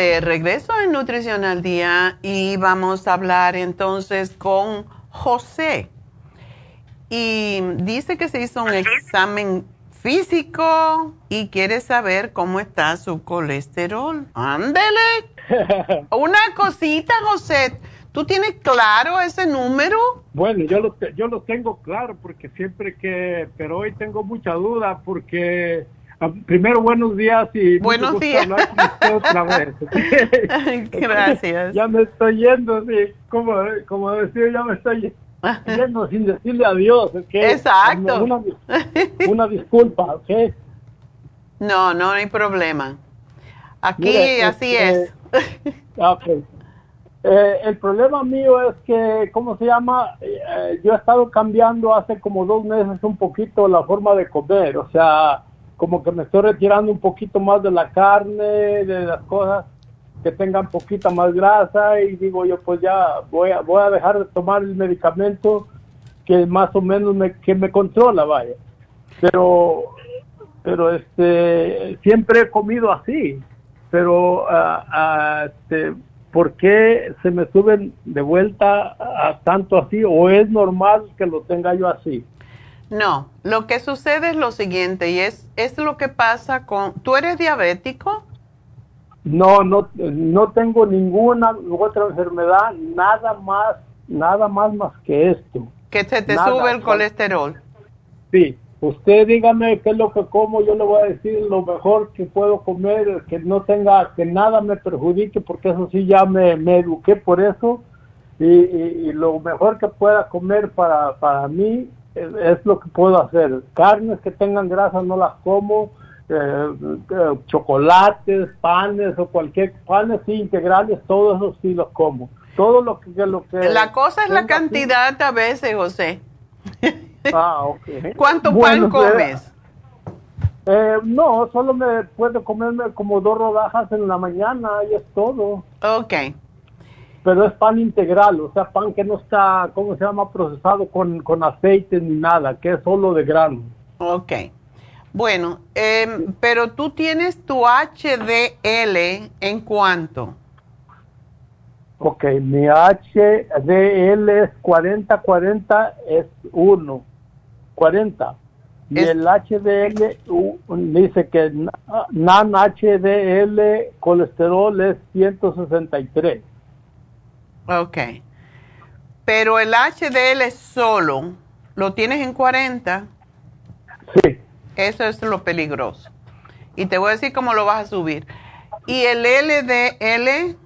De regreso en Nutrición al Día y vamos a hablar entonces con José. Y dice que se hizo un examen físico y quiere saber cómo está su colesterol. Ándele. Una cosita, José. ¿Tú tienes claro ese número? Bueno, yo lo, yo lo tengo claro porque siempre que, pero hoy tengo mucha duda porque primero buenos días y buenos días otra vez. Gracias. ya me estoy yendo, sí, como, como decía, ya me estoy yendo sin decirle adiós. Exacto. Una, una, disculpa, ¿ok? No, no hay problema. Aquí así este, es. Okay. Eh, el problema mío es que, ¿cómo se llama? Eh, yo he estado cambiando hace como dos meses un poquito la forma de comer, o sea, como que me estoy retirando un poquito más de la carne, de las cosas que tengan poquita más grasa y digo yo pues ya voy a, voy a dejar de tomar el medicamento que más o menos me, que me controla, vaya. Pero, pero este, siempre he comido así, pero uh, este, ¿por qué se me suben de vuelta a tanto así? ¿O es normal que lo tenga yo así? No, lo que sucede es lo siguiente y es, es lo que pasa con... ¿Tú eres diabético? No, no, no tengo ninguna otra enfermedad, nada más, nada más más que esto. Que se te sube el colesterol. Sí, Usted dígame qué es lo que como, yo le voy a decir lo mejor que puedo comer, que no tenga, que nada me perjudique, porque eso sí ya me, eduqué por eso. Y, lo mejor que pueda comer para, para mí es, lo que puedo hacer. Carnes que tengan grasa no las como, eh, eh, chocolates, panes o cualquier panes integrales, todo eso sí los como. Todo lo que, lo que la cosa es la cantidad a veces, José. Ah, ok. ¿Cuánto pan comes? Eh, no, solo me puedo comerme como dos rodajas en la mañana y es todo. Ok. Pero es pan integral, o sea, pan que no está, ¿cómo se llama? Procesado con, con aceite ni nada, que es solo de grano. Ok. Bueno, em, pero tú tienes tu HDL en cuánto? Ok, mi HDL es 40-40, es 1. 40. Y el HDL dice que NAN HDL colesterol es 163. Ok. Pero el HDL solo, ¿lo tienes en 40? Sí. Eso es lo peligroso. Y te voy a decir cómo lo vas a subir. ¿Y el LDL?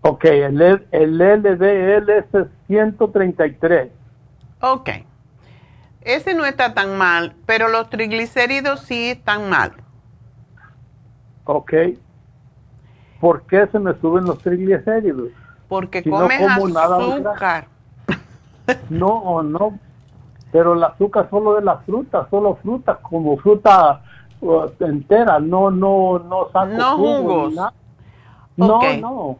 Ok, el, el LDL es 133. Ok. Ese no está tan mal, pero los triglicéridos sí están mal. Ok. ¿Por qué se me suben los triglicéridos? Porque comes azúcar. no, o no. Pero el azúcar solo de la fruta, solo fruta, como fruta uh, entera, no, no, no saco No jugos. No, no.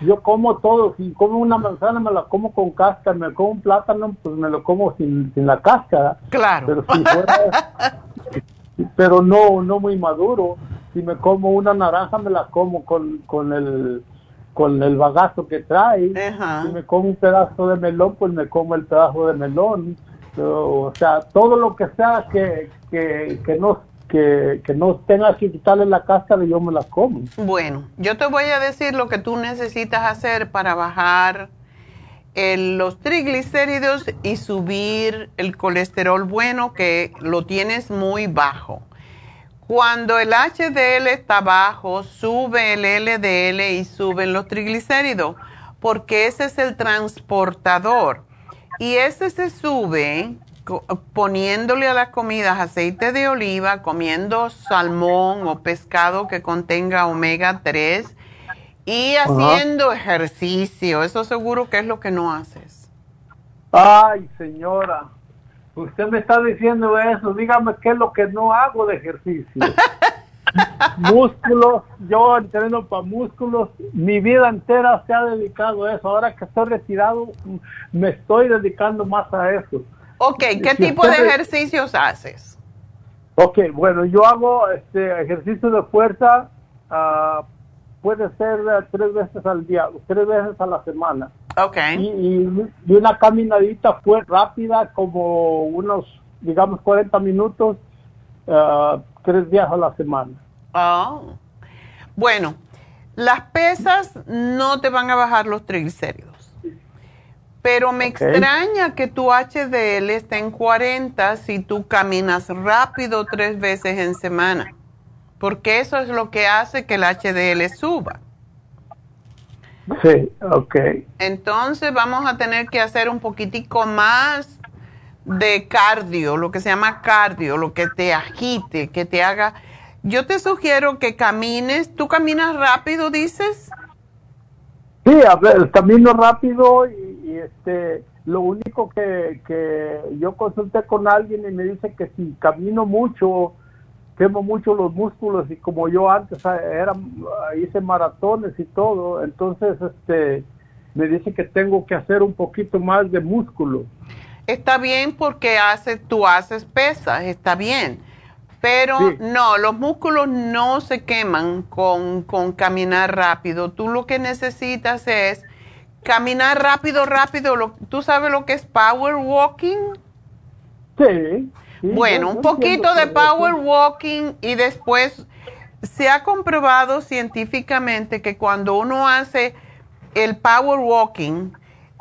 Yo como todo, si como una manzana me la como con cáscara, me como un plátano, pues me lo como sin, sin la cáscara. Claro. Pero, si pero no, no muy maduro. Si me como una naranja, me la como con, con el con el bagazo que trae. Si me como un pedazo de melón, pues me como el pedazo de melón. O sea, todo lo que sea que, que, que no que, no tenga que quitarle la cáscara yo me la como. Bueno, yo te voy a decir lo que tú necesitas hacer para bajar los triglicéridos y subir el colesterol bueno que lo tienes muy bajo. Cuando el HDL está bajo, sube el LDL y suben los triglicéridos, porque ese es el transportador. Y ese se sube poniéndole a las comidas aceite de oliva, comiendo salmón o pescado que contenga omega 3 y haciendo ejercicio. Eso seguro que es lo que no haces. Ay, señora, usted me está diciendo eso. Dígame qué es lo que no hago de ejercicio. músculos, yo entreno para músculos, mi vida entera se ha dedicado a eso. Ahora que estoy retirado, me estoy dedicando más a eso. Ok, ¿qué tipo de ejercicios haces? Ok, bueno, yo hago este ejercicio de fuerza ah, puede ser eh, tres veces al día, tres veces a la semana. Ok. Y, y- y una caminadita fue rápida, como unos, digamos, 40 minutos, ah, tres días a la semana. Oh. Bueno, las pesas no te van a bajar los triglicéridos. Pero me extraña que tu HDL esté en 40 si tú caminas rápido tres veces en semana. Porque eso es lo que hace que el HDL suba. Sí, ok. Entonces vamos a tener que hacer un poquitico más de cardio, lo que se llama cardio, lo que te agite, que te haga... Yo te sugiero que camines. ¿Tú caminas rápido, dices? Sí, a ver, camino rápido y, y, este, lo único que, que yo consulté con alguien y me dice que si camino mucho, quemo mucho los músculos y como yo antes ah, era, ah, hice maratones y todo, entonces este, me dice que tengo que hacer un poquito más de músculo. Está bien porque hace, tú haces pesas, está bien. Pero Sí. no, los músculos no se queman con, con caminar rápido. Tú lo que necesitas es caminar rápido, rápido. Lo- ¿Tú sabes lo que es power walking? Sí. Sí, Bueno, yo- un yo poquito de power walking y después se ha comprobado científicamente que cuando uno hace el power walking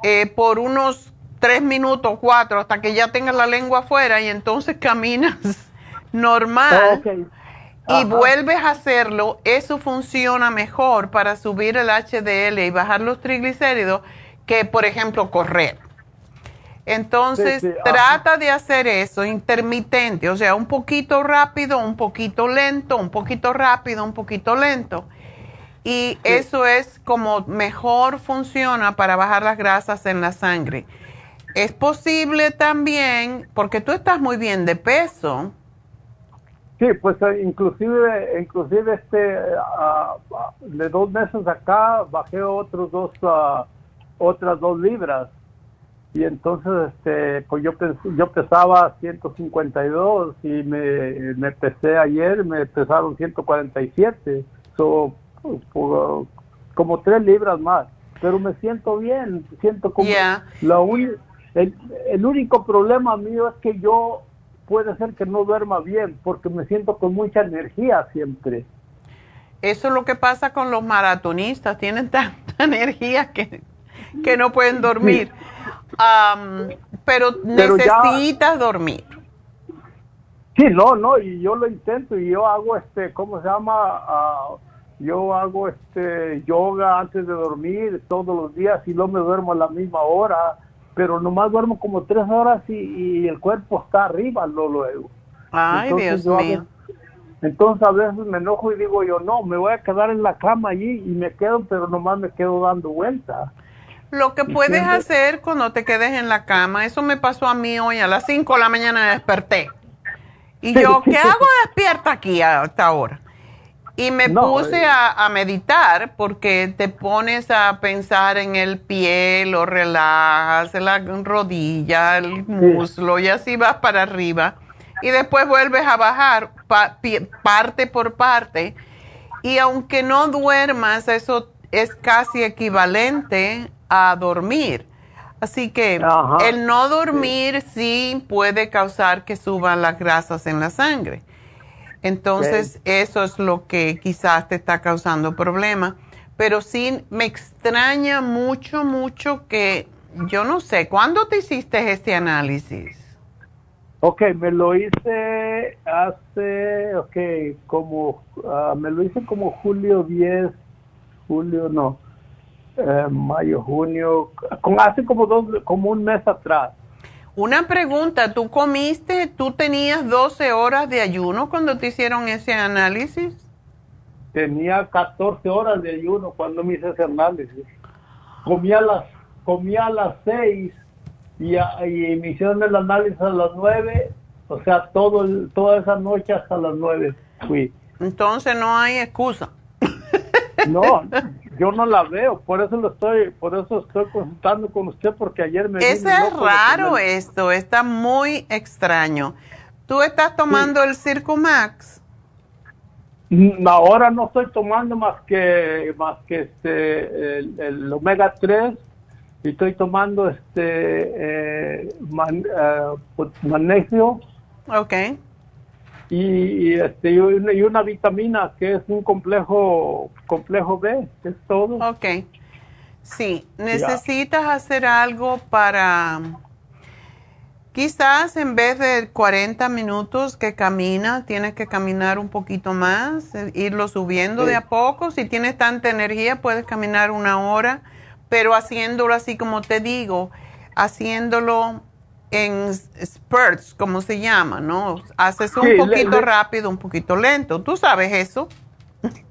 eh, por unos tres minutos, cuatro, hasta que ya tengas la lengua afuera y entonces caminas normal y vuelves a hacerlo, eso funciona mejor para subir el HDL y bajar los triglicéridos que, por ejemplo, correr. Entonces, Sí, sí, ajá. trata de hacer eso intermitente, o sea, un poquito rápido, un poquito lento, un poquito rápido, un poquito lento. Y eso es como mejor funciona para bajar las grasas en la sangre. Es posible también, porque tú estás muy bien de peso, Sí, pues eh, inclusive, inclusive este, ah, ah, de dos meses acá bajé otros dos, ah, otras dos libras. Y entonces, este, pues yo, pens- yo pesaba 152 y me, me pesé ayer, me pesaron 147. So, pues, por- como tres libras más. Pero me siento bien, siento como... Yeah. La uni- el, el único problema mío es que yo puede ser que no duerma bien porque me siento con mucha energía siempre. Eso es lo que pasa con los maratonistas, tienen tanta energía que, que no pueden dormir. Pero, Pero ya- necesitas dormir. Sí, no, no, y yo lo intento y yo hago este, ¿cómo se llama? Ah, yo hago este yoga antes de dormir todos los días y no me duermo a la misma hora, pero nomás duermo como tres horas y, y el cuerpo está arriba lo luego. Ay, Entonces, Dios mío. entonces a veces me enojo y digo yo, no, me voy a quedar en la cama allí y me quedo, pero nomás me quedo dando vueltas. Lo que puedes siempre- hacer cuando te quedes en la cama, eso me pasó a mí hoy a las 5 de la mañana desperté. Y yo, ¿qué hago despierta aquí a esta hora? Y me No, puse eh. a, a meditar porque te pones a pensar en el pie, lo relajas, la rodilla, el muslo y así vas para arriba. Y después vuelves a bajar pa- parte por parte. Y aunque no duermas, eso es casi equivalente a dormir. Así que Ajá. el no dormir sí puede causar que suban las grasas en la sangre. Entonces, eso es lo que quizás te está causando problemas. Pero sí, me extraña mucho, mucho que, yo no sé, ¿cuándo te hiciste este análisis? Ok, me lo hice hace, ok, como, ah, me lo hice como julio 10, julio no, eh, mayo, junio, con, hace como dos, como un mes atrás. Una pregunta, ¿tú comiste, tú tenías 12 horas de ayuno cuando te hicieron ese análisis? Tenía 14 horas de ayuno cuando me hice ese análisis. Comía a las, comía a las 6 y, y me hicieron el análisis a las 9, o sea, todo el- toda esa noche hasta las 9 fui. Entonces no hay excusa. No, yo no la veo, por eso lo estoy, por eso estoy consultando con usted porque ayer me Eso es raro esto, está muy extraño. ¿Tú estás tomando el Circumax? Mm, Ahora no estoy tomando más que más que este el, el omega 3 y estoy tomando este eh, man- eh, pues, magnesio Ok. Y, y, este y una, y una vitamina que es un complejo complejo B, es todo. Ok. Sí, necesitas hacer algo para, quizás en vez de 40 minutos que caminas, tienes que caminar un poquito más, eh, irlo subiendo Sí. de a poco. Si tienes tanta energía, puedes caminar una hora, pero haciéndolo así como te digo, haciéndolo en spurts, como se llama, ¿no? Haces un Sí, poquito le- rápido, un poquito lento. ¿Tú sabes eso?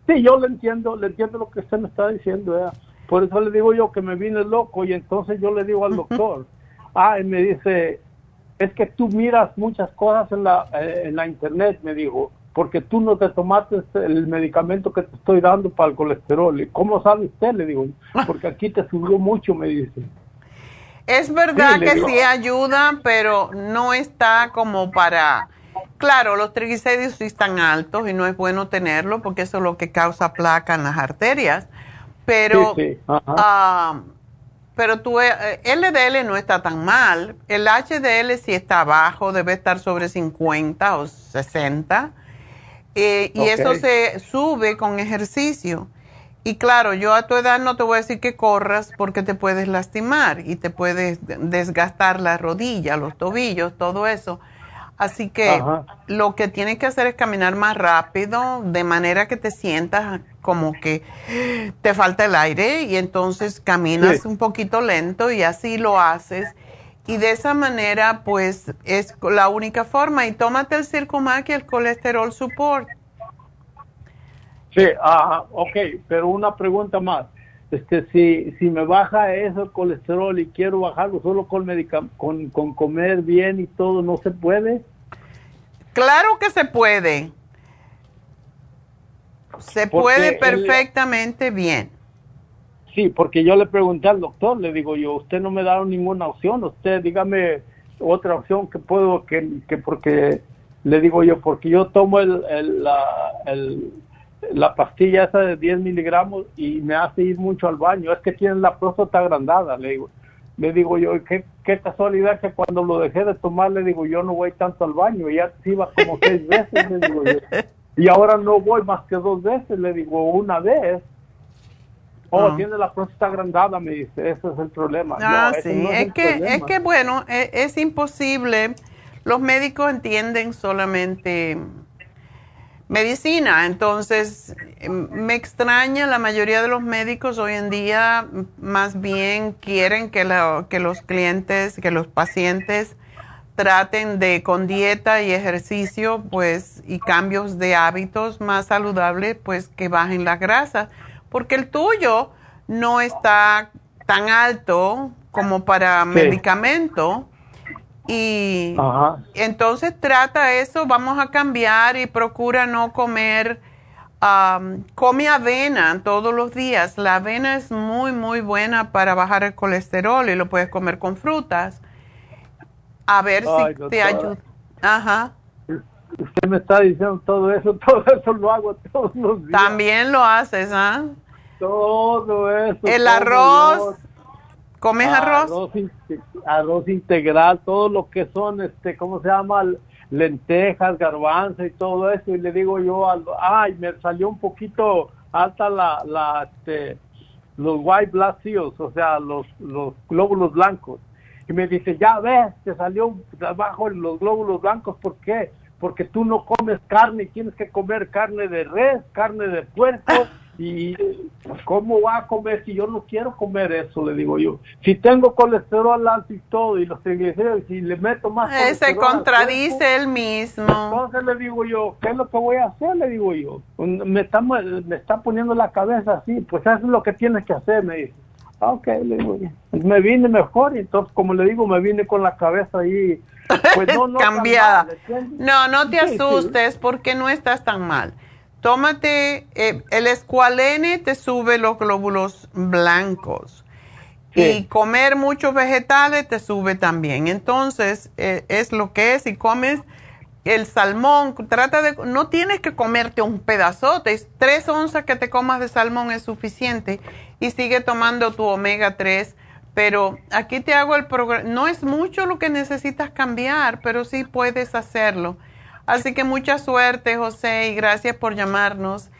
Sí, yo le entiendo, le entiendo lo que usted me está diciendo. Por eso le digo yo que me vine loco y entonces yo le digo al doctor, ah, y me dice, es que tú miras muchas cosas en la, eh, en la internet, me dijo, porque tú no te tomaste el medicamento que te estoy dando para el colesterol. ¿Y cómo sabe usted? Le digo, porque aquí te subió mucho, me dice. Es verdad Sí, que digo- sí ayuda, pero no está como para... Claro, los triglicéridos sí están altos y no es bueno tenerlo porque eso es lo que causa placa en las arterias. Pero, Sí, sí, ah, pero tu eh, LDL no está tan mal. El HDL sí está bajo, debe estar sobre 50 o 60. Eh, y eso se sube con ejercicio. Y claro, yo a tu edad no te voy a decir que corras porque te puedes lastimar y te puedes desgastar la rodilla, los tobillos, todo eso. Así que Ajá. lo que tienes que hacer es caminar más rápido, de manera que te sientas como que te falta el aire y entonces caminas Sí. un poquito lento y así lo haces. Y de esa manera, pues es la única forma. Y tómate el Circumax y el colesterol support. Sí, ajá, ok, pero una pregunta más. Este, si, si me baja eso el colesterol y quiero bajarlo solo con, con, con comer bien y todo, ¿no se puede? Claro que se puede. Se Porque puede él- perfectamente bien. Sí, porque yo le pregunté al doctor, le digo yo, usted no me da ninguna opción, usted dígame otra opción que puedo, que, que porque le digo yo, porque yo tomo el, el- la, el- la pastilla esa de 10 miligramos y me hace ir mucho al baño, es que tiene la próstata agrandada, le digo. Le digo yo, qué, qué casualidad que cuando lo dejé de tomar, le digo, yo no voy tanto al baño, ya iba como seis veces, le digo yo. Y ahora no voy más que dos veces, le digo, una vez. Oh, Ah. tiene la próstata agrandada, me dice, ese es el problema. Ah, No, sí, no es, que, es que bueno, e- es, imposible. Los médicos entienden solamente medicina, entonces em, me extraña, la mayoría de los médicos hoy en día más bien quieren que, la- que los clientes, que los pacientes traten de con dieta y ejercicio, pues, y cambios de hábitos más saludables, pues que bajen la grasa, porque el tuyo no está tan alto como para medicamento y Ajá. entonces trata eso, vamos a cambiar y procura no comer, am, come avena todos los días. La avena es muy, muy buena para bajar el colesterol y lo puedes comer con frutas. A ver Ay, si te ayuda. Ajá. Usted me está diciendo todo eso, todo eso lo hago todos los días. También lo haces, ¿ah? Todo eso. El arroz. ¿Comes arroz? Arroz, arroz integral, todo lo que son, este, ¿cómo se llama? Lentejas, garbanzo y todo eso. Y le digo yo, al, ay, me salió un poquito alta la, la, este, los white blood cells, o sea, los, los glóbulos blancos. Y me dice, ya ves, te salió abajo los glóbulos blancos, ¿por qué? Porque tú no comes carne, tienes que comer carne de res, carne de puerco, y ¿cómo va a comer si yo no quiero comer eso? Le digo yo. Si tengo colesterol alto y todo, y los triglicéridos, si le meto más Eh, se contradice cuerpo, él mismo. entonces le digo yo, ¿qué es lo que voy a hacer? Le digo yo. Me está, me está poniendo la cabeza así, pues eso es lo que tienes que hacer, me dice. Ah, ok, le digo yo. Me vine mejor y entonces, como le digo, me vine con la cabeza ahí, pues no, no cambiada. mal. No, no te asustes porque no estás tan mal. Tómate, eh, el escualene te sube los glóbulos blancos. Y comer muchos vegetales te sube también. Entonces, eh, es lo que es. Si comes el salmón, trata de, no tienes que comerte un pedazote, tres onzas que te comas de salmón es suficiente y sigue tomando tu omega 3. Pero aquí te hago el programa, no es mucho lo que necesitas cambiar, pero sí puedes hacerlo. Así que mucha suerte, José, y gracias por llamarnos.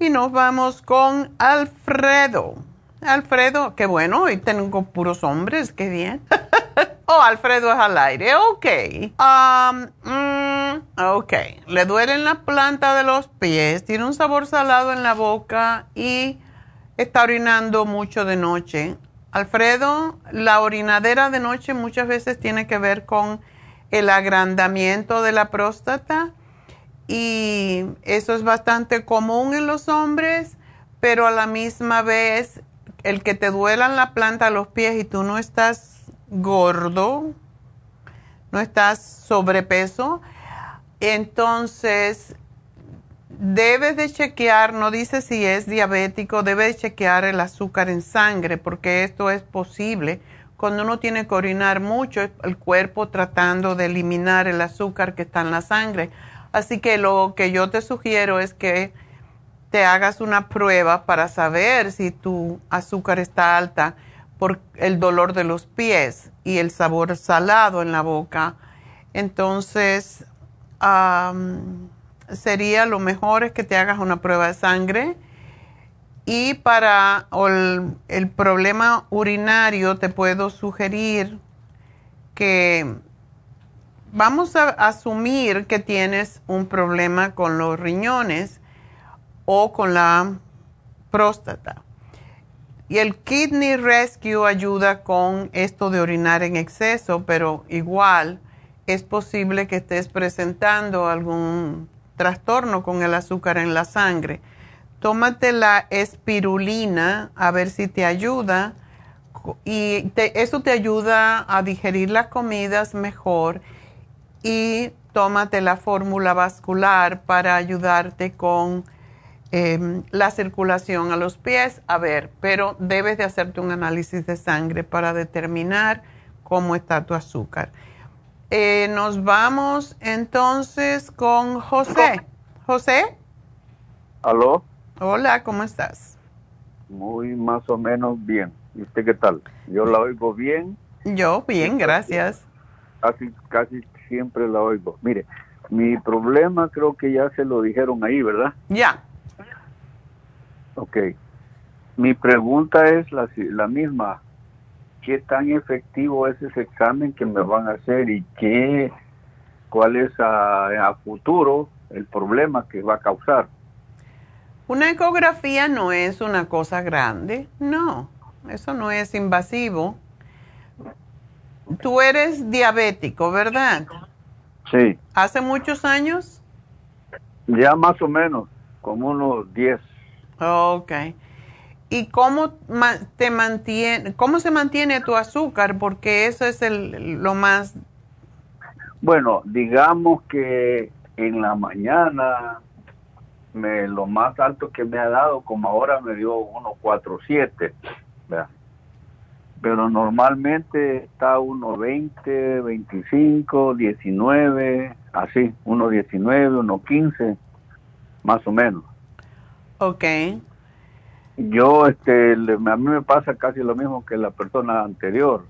Y nos vamos con Alfredo. Alfredo, qué bueno, hoy tengo puros hombres, qué bien. oh, Alfredo es al aire, ok. Um, mm, ok, le duele en la planta de los pies, tiene un sabor salado en la boca y está orinando mucho de noche. Alfredo, la orinadera de noche muchas veces tiene que ver con el agrandamiento de la próstata y eso es bastante común en los hombres, pero a la misma vez el que te duelan la planta de los pies y tú no estás gordo, no estás sobrepeso, entonces debes de chequear, no dice si es diabético, debes de chequear el azúcar en sangre porque esto es posible. Cuando uno tiene que orinar mucho, el cuerpo tratando de eliminar el azúcar que está en la sangre. Así que lo que yo te sugiero es que te hagas una prueba para saber si tu azúcar está alta por el dolor de los pies y el sabor salado en la boca. Entonces, sería lo mejor es que te hagas una prueba de sangre. Y para el, problema urinario te puedo sugerir que vamos a asumir que tienes un problema con los riñones o con la próstata. Y el Kidney Rescue ayuda con esto de orinar en exceso, pero igual es posible que estés presentando algún trastorno con el azúcar en la sangre. Tómate la espirulina a ver si te ayuda y eso te ayuda a digerir las comidas mejor y tómate la fórmula vascular para ayudarte con Em, la circulación a los pies, a ver, pero debes de hacerte un análisis de sangre para determinar cómo está tu azúcar. Eh, nos vamos entonces con José. José. ¿Aló? Hola, ¿cómo estás? Muy más o menos bien. ¿Y usted qué tal? Yo la oigo bien. Yo bien, gracias. Casi, casi siempre la oigo. Mire, mi problema creo que ya se lo dijeron ahí, ¿verdad? Ya. Ok. Mi pregunta es la, la misma. ¿Qué tan efectivo es ese examen que me van a hacer y qué, cuál es a, futuro el problema que va a causar? Una ecografía no es una cosa grande, no, eso no es invasivo. Tú eres diabético, ¿verdad? Sí. ¿Hace muchos años? Ya más o menos, como unos 10. Ok. ¿Y cómo te mantiene, cómo se mantiene tu azúcar? Porque eso es el, lo más... Bueno, digamos que en la mañana me, lo más alto que me ha dado, como ahora me dio 1.47, pero normalmente está 1.20, 25, 19, así, 1.19, 1.15, más o menos. Ok. Yo, este, a mí me pasa casi lo mismo que la persona anterior.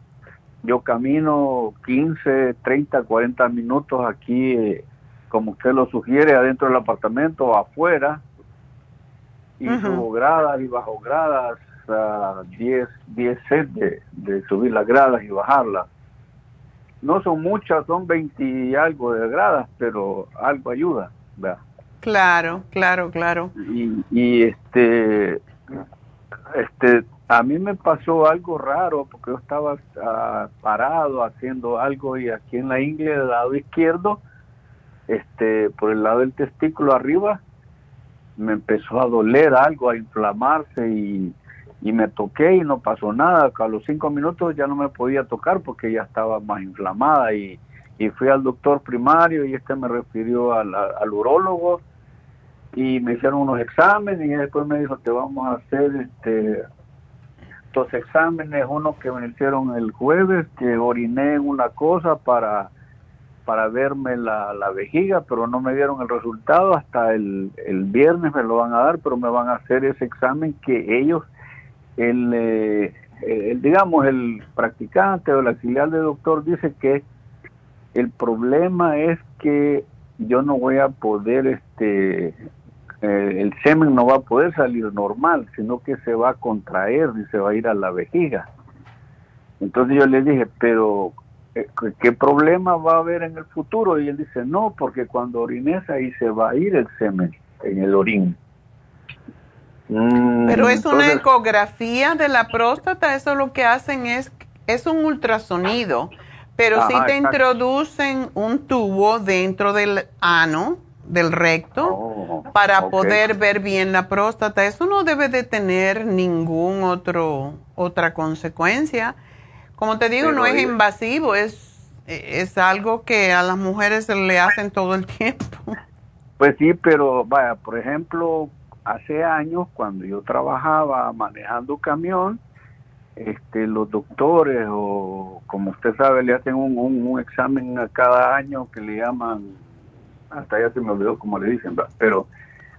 Yo camino 15, 30, 40 minutos aquí, eh, como usted lo sugiere, adentro del apartamento o afuera, y subo gradas y bajo gradas, a 10, 10 sets de, de subir las gradas y bajarlas. No son muchas, son 20 y algo de gradas, pero algo ayuda. ¿verdad? Claro, claro, claro. Y, y este, este, a mí me pasó algo raro porque yo estaba ah, parado haciendo algo y aquí en la ingle del lado izquierdo, este, por el lado del testículo arriba, me empezó a doler algo, a inflamarse y, y me toqué y no pasó nada. A los cinco minutos ya no me podía tocar porque ya estaba más inflamada y, y fui al doctor primario y este me refirió al, al urólogo y me hicieron unos exámenes y después me dijo te vamos a hacer este dos exámenes uno que me hicieron el jueves que oriné en una cosa para para verme la, la vejiga, pero no me dieron el resultado. Hasta el, el viernes me lo van a dar, pero me van a hacer ese examen que ellos, el, eh, el digamos, el practicante o el auxiliar de doctor dice que el problema es que yo no voy a poder, este, eh, el semen no va a poder salir normal, sino que se va a contraer y se va a ir a la vejiga. Entonces yo le dije, pero ¿qué problema va a haber en el futuro? Y él dice, no, porque cuando orines ahí se va a ir el semen en el orín. Mm, pero es una ecografía de la próstata, eso lo que hacen es, es un ultrasonido, pero si te introducen un tubo dentro del ano, del recto, oh, para poder ver bien la próstata. Eso no debe de tener ningún otro, otra consecuencia como te digo, no es invasivo, es, es algo que a las mujeres se le hacen todo el tiempo. Pues sí, pero vaya, por ejemplo, hace años cuando yo trabajaba manejando camión, este, los doctores o como usted sabe le hacen un, un, examen a cada año que le llaman, hasta ya se me olvidó como le dicen, pero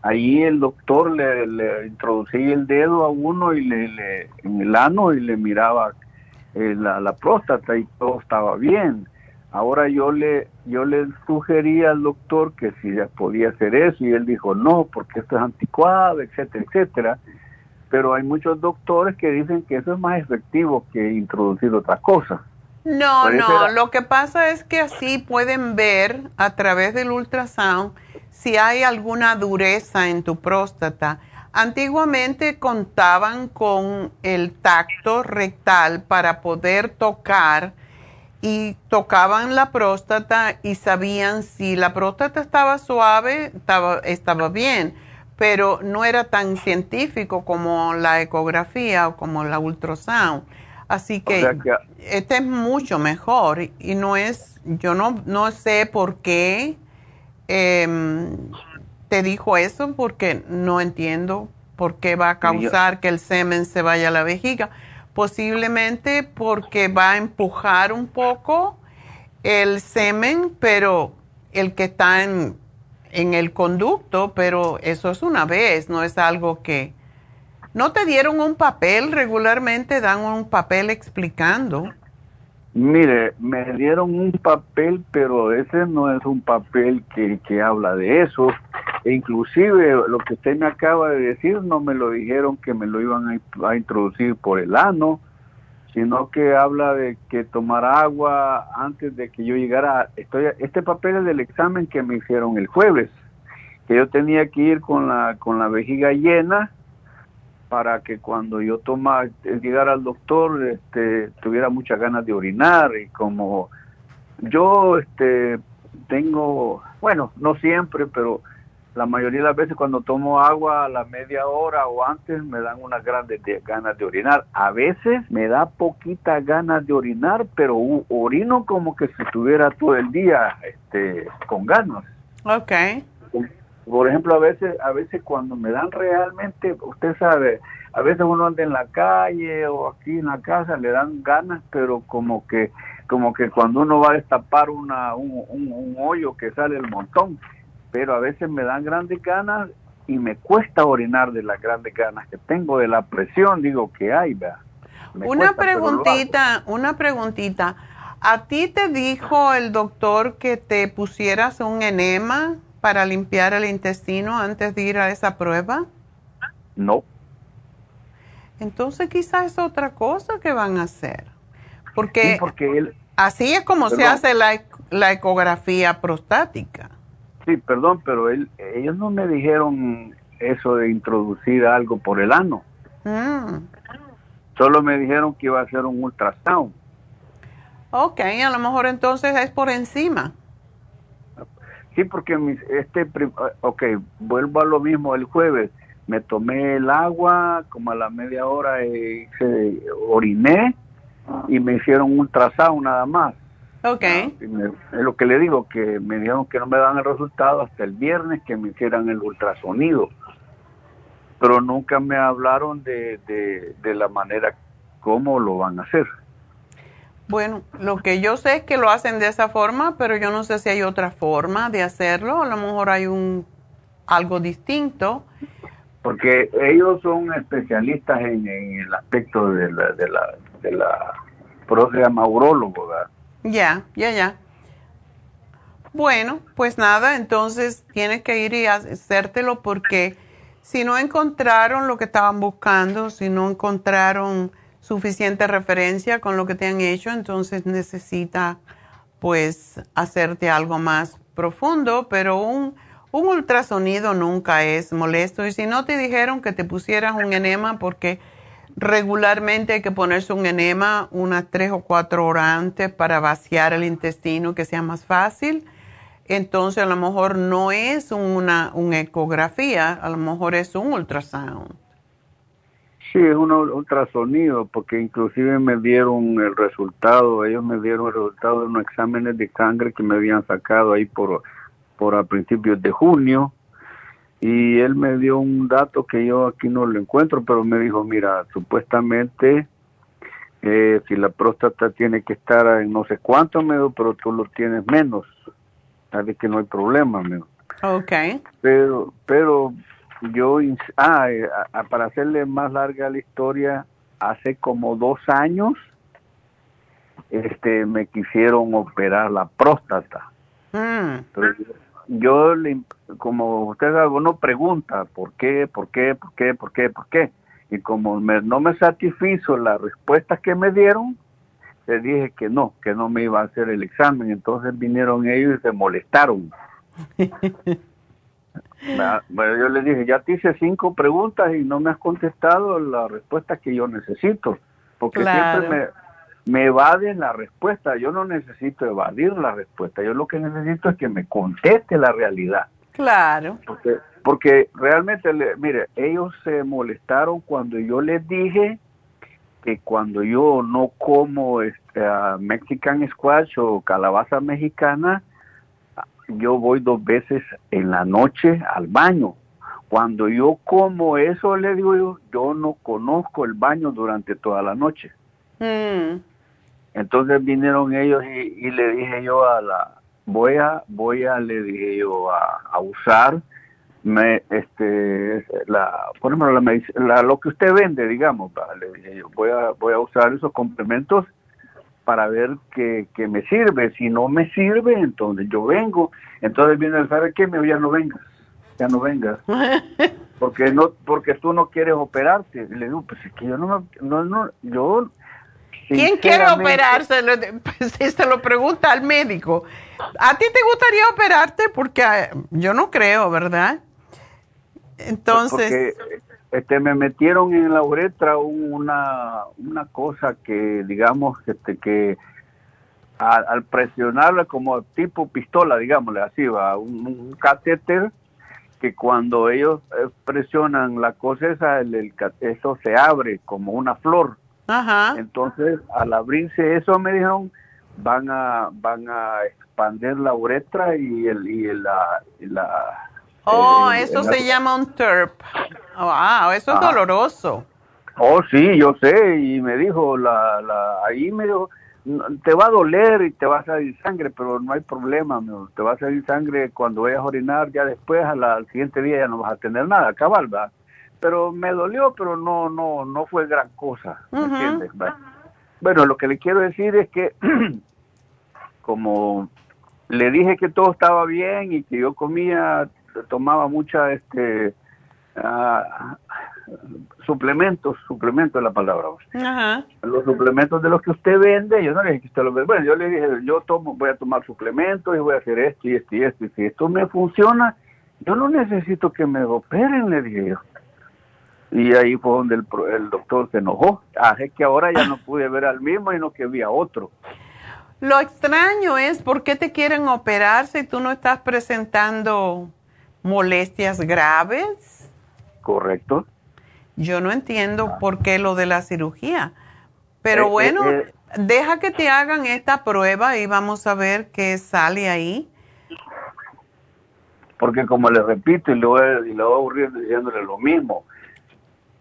ahí el doctor le, le introducía el dedo a uno y le, le en el ano y le miraba eh, la, la, próstata y todo estaba bien. Ahora yo le yo le sugerí al doctor que si podía hacer eso y él dijo no porque esto es anticuado, etcétera, etcétera. Pero hay muchos doctores que dicen que eso es más efectivo que introducir otra cosa. No, no, lo que pasa es que así pueden ver a través del ultrasound si hay alguna dureza en tu próstata Antiguamente contaban con el tacto rectal para poder tocar y tocaban la próstata y sabían si la próstata estaba suave, estaba, estaba bien, pero no era tan científico como la ecografía o como la ultrasound. Así que, este es mucho mejor y no es, yo no, no sé por qué em, te dijo eso porque no entiendo por qué va a causar que el semen se vaya a la vejiga. Posiblemente porque va a empujar un poco el semen, pero el que está en, en el conducto, pero eso es una vez, no es algo que... ¿No te dieron un papel? Regularmente dan un papel explicando. Mire, me dieron un papel, pero ese no es un papel que, que habla de eso. E inclusive lo que usted me acaba de decir, no me lo dijeron que me lo iban a, introducir por el ano, sino que habla de que tomar agua antes de que yo llegara. Estoy, este papel es del examen que me hicieron el jueves, que yo tenía que ir con la, con la vejiga llena para que cuando yo toma, llegara al doctor, este, tuviera muchas ganas de orinar y como yo este, tengo, bueno, no siempre, pero la mayoría de las veces cuando tomo agua a la media hora o antes me dan unas grandes ganas de orinar. A veces me da poquita ganas de orinar, pero orino como que si estuviera todo el día este, con ganas. Okay por ejemplo, a veces, a veces cuando me dan realmente, usted sabe, a veces uno anda en la calle o aquí en la casa le dan ganas, pero como que, como que cuando uno va a destapar una, un, un, hoyo que sale el montón, pero a veces me dan grandes ganas y me cuesta orinar de las grandes ganas que tengo de la presión, digo que hay, ¿verdad? una preguntita, una preguntita. ¿A ti te dijo el doctor que te pusieras un enema? Para limpiar el intestino antes de ir a esa prueba? No. Entonces quizás es otra cosa que van a hacer. Porque, porque así es como se hace la, la, ecografía prostática. Sí, perdón, pero él, ellos no me dijeron eso de introducir algo por el ano. Mm. Solo me dijeron que iba a hacer un ultrasound. Ok, a lo mejor entonces es por encima. Sí, porque este, ok, vuelvo a lo mismo el jueves. Me tomé el agua, como a la media hora se oriné y me hicieron un trazado nada más. Ok. Ah, es lo que le digo, que me dijeron que no me dan el resultado hasta el viernes que me hicieran el ultrasonido. Pero nunca me hablaron de, de, de la manera cómo lo van a hacer. Bueno, lo que yo sé es que lo hacen de esa forma, pero yo no sé si hay otra forma de hacerlo. A lo mejor hay un algo distinto. Porque ellos son especialistas en, el aspecto de la, de la, de la programa ¿verdad? Ya, ya, ya. Bueno, pues nada, entonces tienes que ir y hacértelo porque si no encontraron lo que estaban buscando, si no encontraron suficiente referencia con lo que te han hecho, entonces necesita pues hacerte algo más profundo, pero un, un ultrasonido nunca es molesto. Y si no te dijeron que te pusieras un enema, porque regularmente hay que ponerse un enema unas tres o cuatro horas antes para vaciar el intestino, que sea más fácil entonces a lo mejor no es una, ecografía, a lo mejor es un ultrasound. Sí, es un ultrasonido, porque inclusive me dieron el resultado, ellos me dieron el resultado de unos exámenes de sangre que me habían sacado ahí por, por a principios de junio, y él me dio un dato que yo aquí no lo encuentro, pero me dijo, mira, supuestamente eh, si la próstata tiene que estar en no sé cuánto, me pero tú lo tienes menos Sabes que no hay problema, amigo. Ok. Pero, pero yo, ah, eh, para hacerle más larga la historia, hace como dos años, este, me quisieron operar la próstata. Mm. yo, como usted no pregunta por qué, por qué, por qué, por qué, por qué, y como no me satisfizo las respuestas que me dieron, le dije que no, que no me iba a hacer el examen. Entonces vinieron ellos y se molestaron. bueno, yo le dije, ya te hice cinco preguntas y no me has contestado la respuesta que yo necesito. Porque siempre me, me evaden la respuesta. Yo no necesito evadir la respuesta. Yo lo que necesito es que me conteste la realidad. Claro. Porque, porque realmente, mire, ellos se molestaron cuando yo les dije que cuando yo no como este, Mexican squash o calabaza mexicana, yo voy dos veces en la noche al baño. Cuando yo como eso, le digo yo, yo no conozco el baño durante toda la noche. Mm. Entonces vinieron ellos y, le dije yo a la, voy a, voy a, le dije yo a usar me este la por ejemplo la, lo que usted vende digamos le dije yo voy a voy a usar esos complementos para ver que, me sirve si no me sirve entonces yo vengo entonces viene el sabe qué me ya no vengas ya no vengas porque no porque tú no quieres operarte y le digo pues es que yo no no no yo ¿Quién quiere operarse? Pues, se lo pregunta al médico. ¿A ti te gustaría operarte? Porque ah, yo no creo, ¿verdad? Entonces... este, me metieron en la uretra una, una cosa que, digamos, este, que al, presionarla como tipo pistola, digámosle así, va, un, catéter que cuando ellos eh, presionan la cosa esa, el, eso se abre como una flor. Ajá. Entonces, al abrirse eso, me dijeron, van a van a expandir la uretra y el y la, la Oh, eh, eso se llama un TERP. Wow, eso es doloroso. Oh, sí, yo sé, y me dijo, la, la, ahí me dijo, te va a doler y te va a salir sangre, pero no hay problema, te va a salir sangre cuando vayas a orinar, ya después al siguiente día ya no vas a tener nada, cabal, ¿verdad? Pero me dolió, pero no, no, no fue gran cosa, ¿me entiendes? Bueno, lo que le quiero decir es que, como le dije que todo estaba bien y que yo comía tomaba mucha este uh, suplementos, suplementos es la palabra. Los suplementos de los que usted vende, yo no le dije que usted los vende. Bueno, yo le dije, yo tomo, voy a tomar suplementos y voy a hacer esto y esto y esto. Y si esto me funciona, yo no necesito que me operen, le dije yo. Y ahí fue donde el, el doctor se enojó. Así ah, que ahora ya no pude ver al mismo y no que vi a otro. Lo extraño es por qué te quieren operar si tú no estás presentando molestias graves. Correcto. Yo no entiendo por qué lo de la cirugía. Pero eh, eh, bueno, eh. deja que te hagan esta prueba y vamos a ver qué sale ahí. Porque como le repito y le voy, a aburrir diciéndole lo mismo,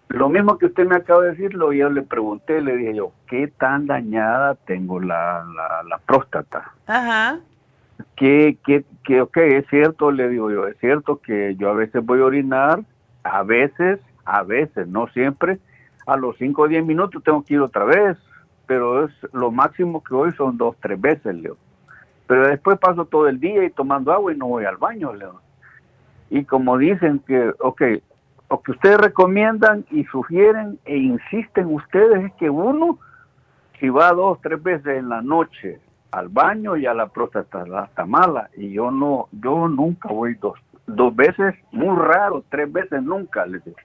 lo mismo que usted me acaba de decirlo, yo le pregunté, le dije yo, ¿qué tan dañada tengo la, la, la próstata? Ajá. Que, que, que, ok, es cierto, le digo yo, es cierto que yo a veces voy a orinar, a veces, a veces, no siempre, a los 5 o 10 minutos tengo que ir otra vez, pero es lo máximo que voy son dos, tres veces, Leo. Pero después paso todo el día y tomando agua y no voy al baño, Leo. Y como dicen que, ok, lo que ustedes recomiendan y sugieren e insisten ustedes es que uno, si va dos, tres veces en la noche al baño, ya la próstata está mala. Y yo no, yo nunca voy dos, dos veces, muy raro, tres veces nunca, les digo.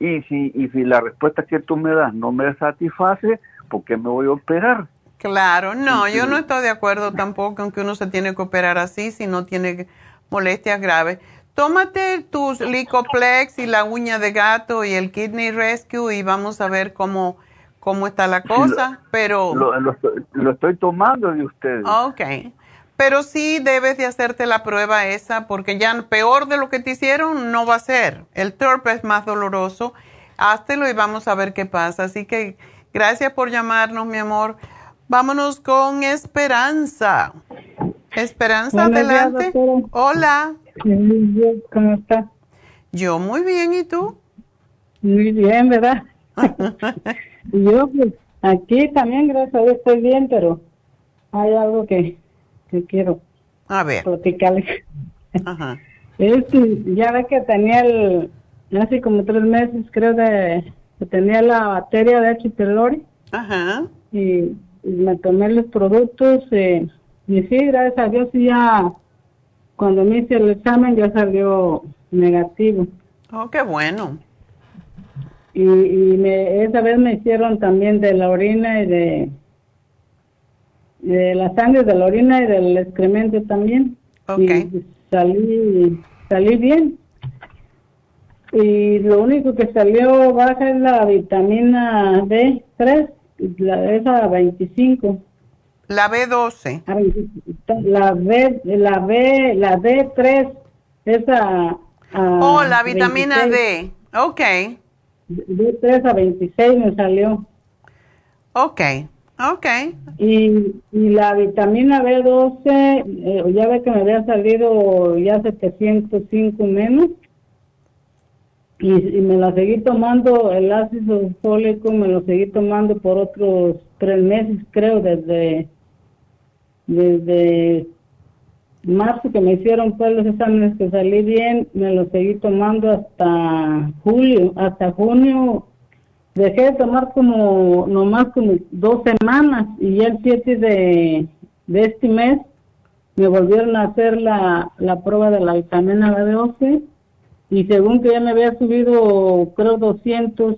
Y si, y si la respuesta que tú me das no me satisface, ¿por qué me voy a operar? Claro, no, yo no estoy de acuerdo tampoco en que uno se tiene que operar así si no tiene molestias graves. Tómate tus Licoplex y la uña de gato y el Kidney Rescue y vamos a ver cómo, cómo está la cosa, pero... Lo, lo, lo, estoy tomando de ustedes. Ok, pero sí debes de hacerte la prueba esa porque ya peor de lo que te hicieron no va a ser. El TURP es más doloroso. Háztelo y vamos a ver qué pasa. Así que gracias por llamarnos, mi amor. Vámonos con Esperanza. Esperanza, adelante. Hola. ¿Cómo estás? Yo muy bien, ¿y tú? Muy bien, ¿verdad? Yo pues aquí también, gracias a Dios, estoy bien, pero hay algo que, que quiero a ver. platicarles. Ajá. Es que ya ve que tenía el, hace como tres meses creo de, que tenía la batería de H. pylori. Ajá. Y, y, me tomé los productos eh, y sí, gracias a Dios ya cuando me hice el examen ya salió negativo. Oh, qué bueno. Y, y me, esa vez me hicieron también de la orina y de, de la sangre de la orina y del excremento también. Okay. Y salí, salí bien. Y lo único que salió baja es la vitamina D3, la, esa 25. La B12. La B, la B, la D3, esa. oh, la vitamina 26. D. Ok. D3 a 26 me salió. Ok, ok. Y, y la vitamina B12, eh, ya ve que me había salido ya 705 menos. Y, y, me la seguí tomando, el ácido fólico me lo seguí tomando por otros tres meses, creo, desde desde marzo que me hicieron pues los exámenes que salí bien, me los seguí tomando hasta julio, hasta junio dejé de tomar como nomás como dos semanas y ya el 7 de, de este mes me volvieron a hacer la, la prueba de la vitamina B12 y según que ya me había subido creo 200,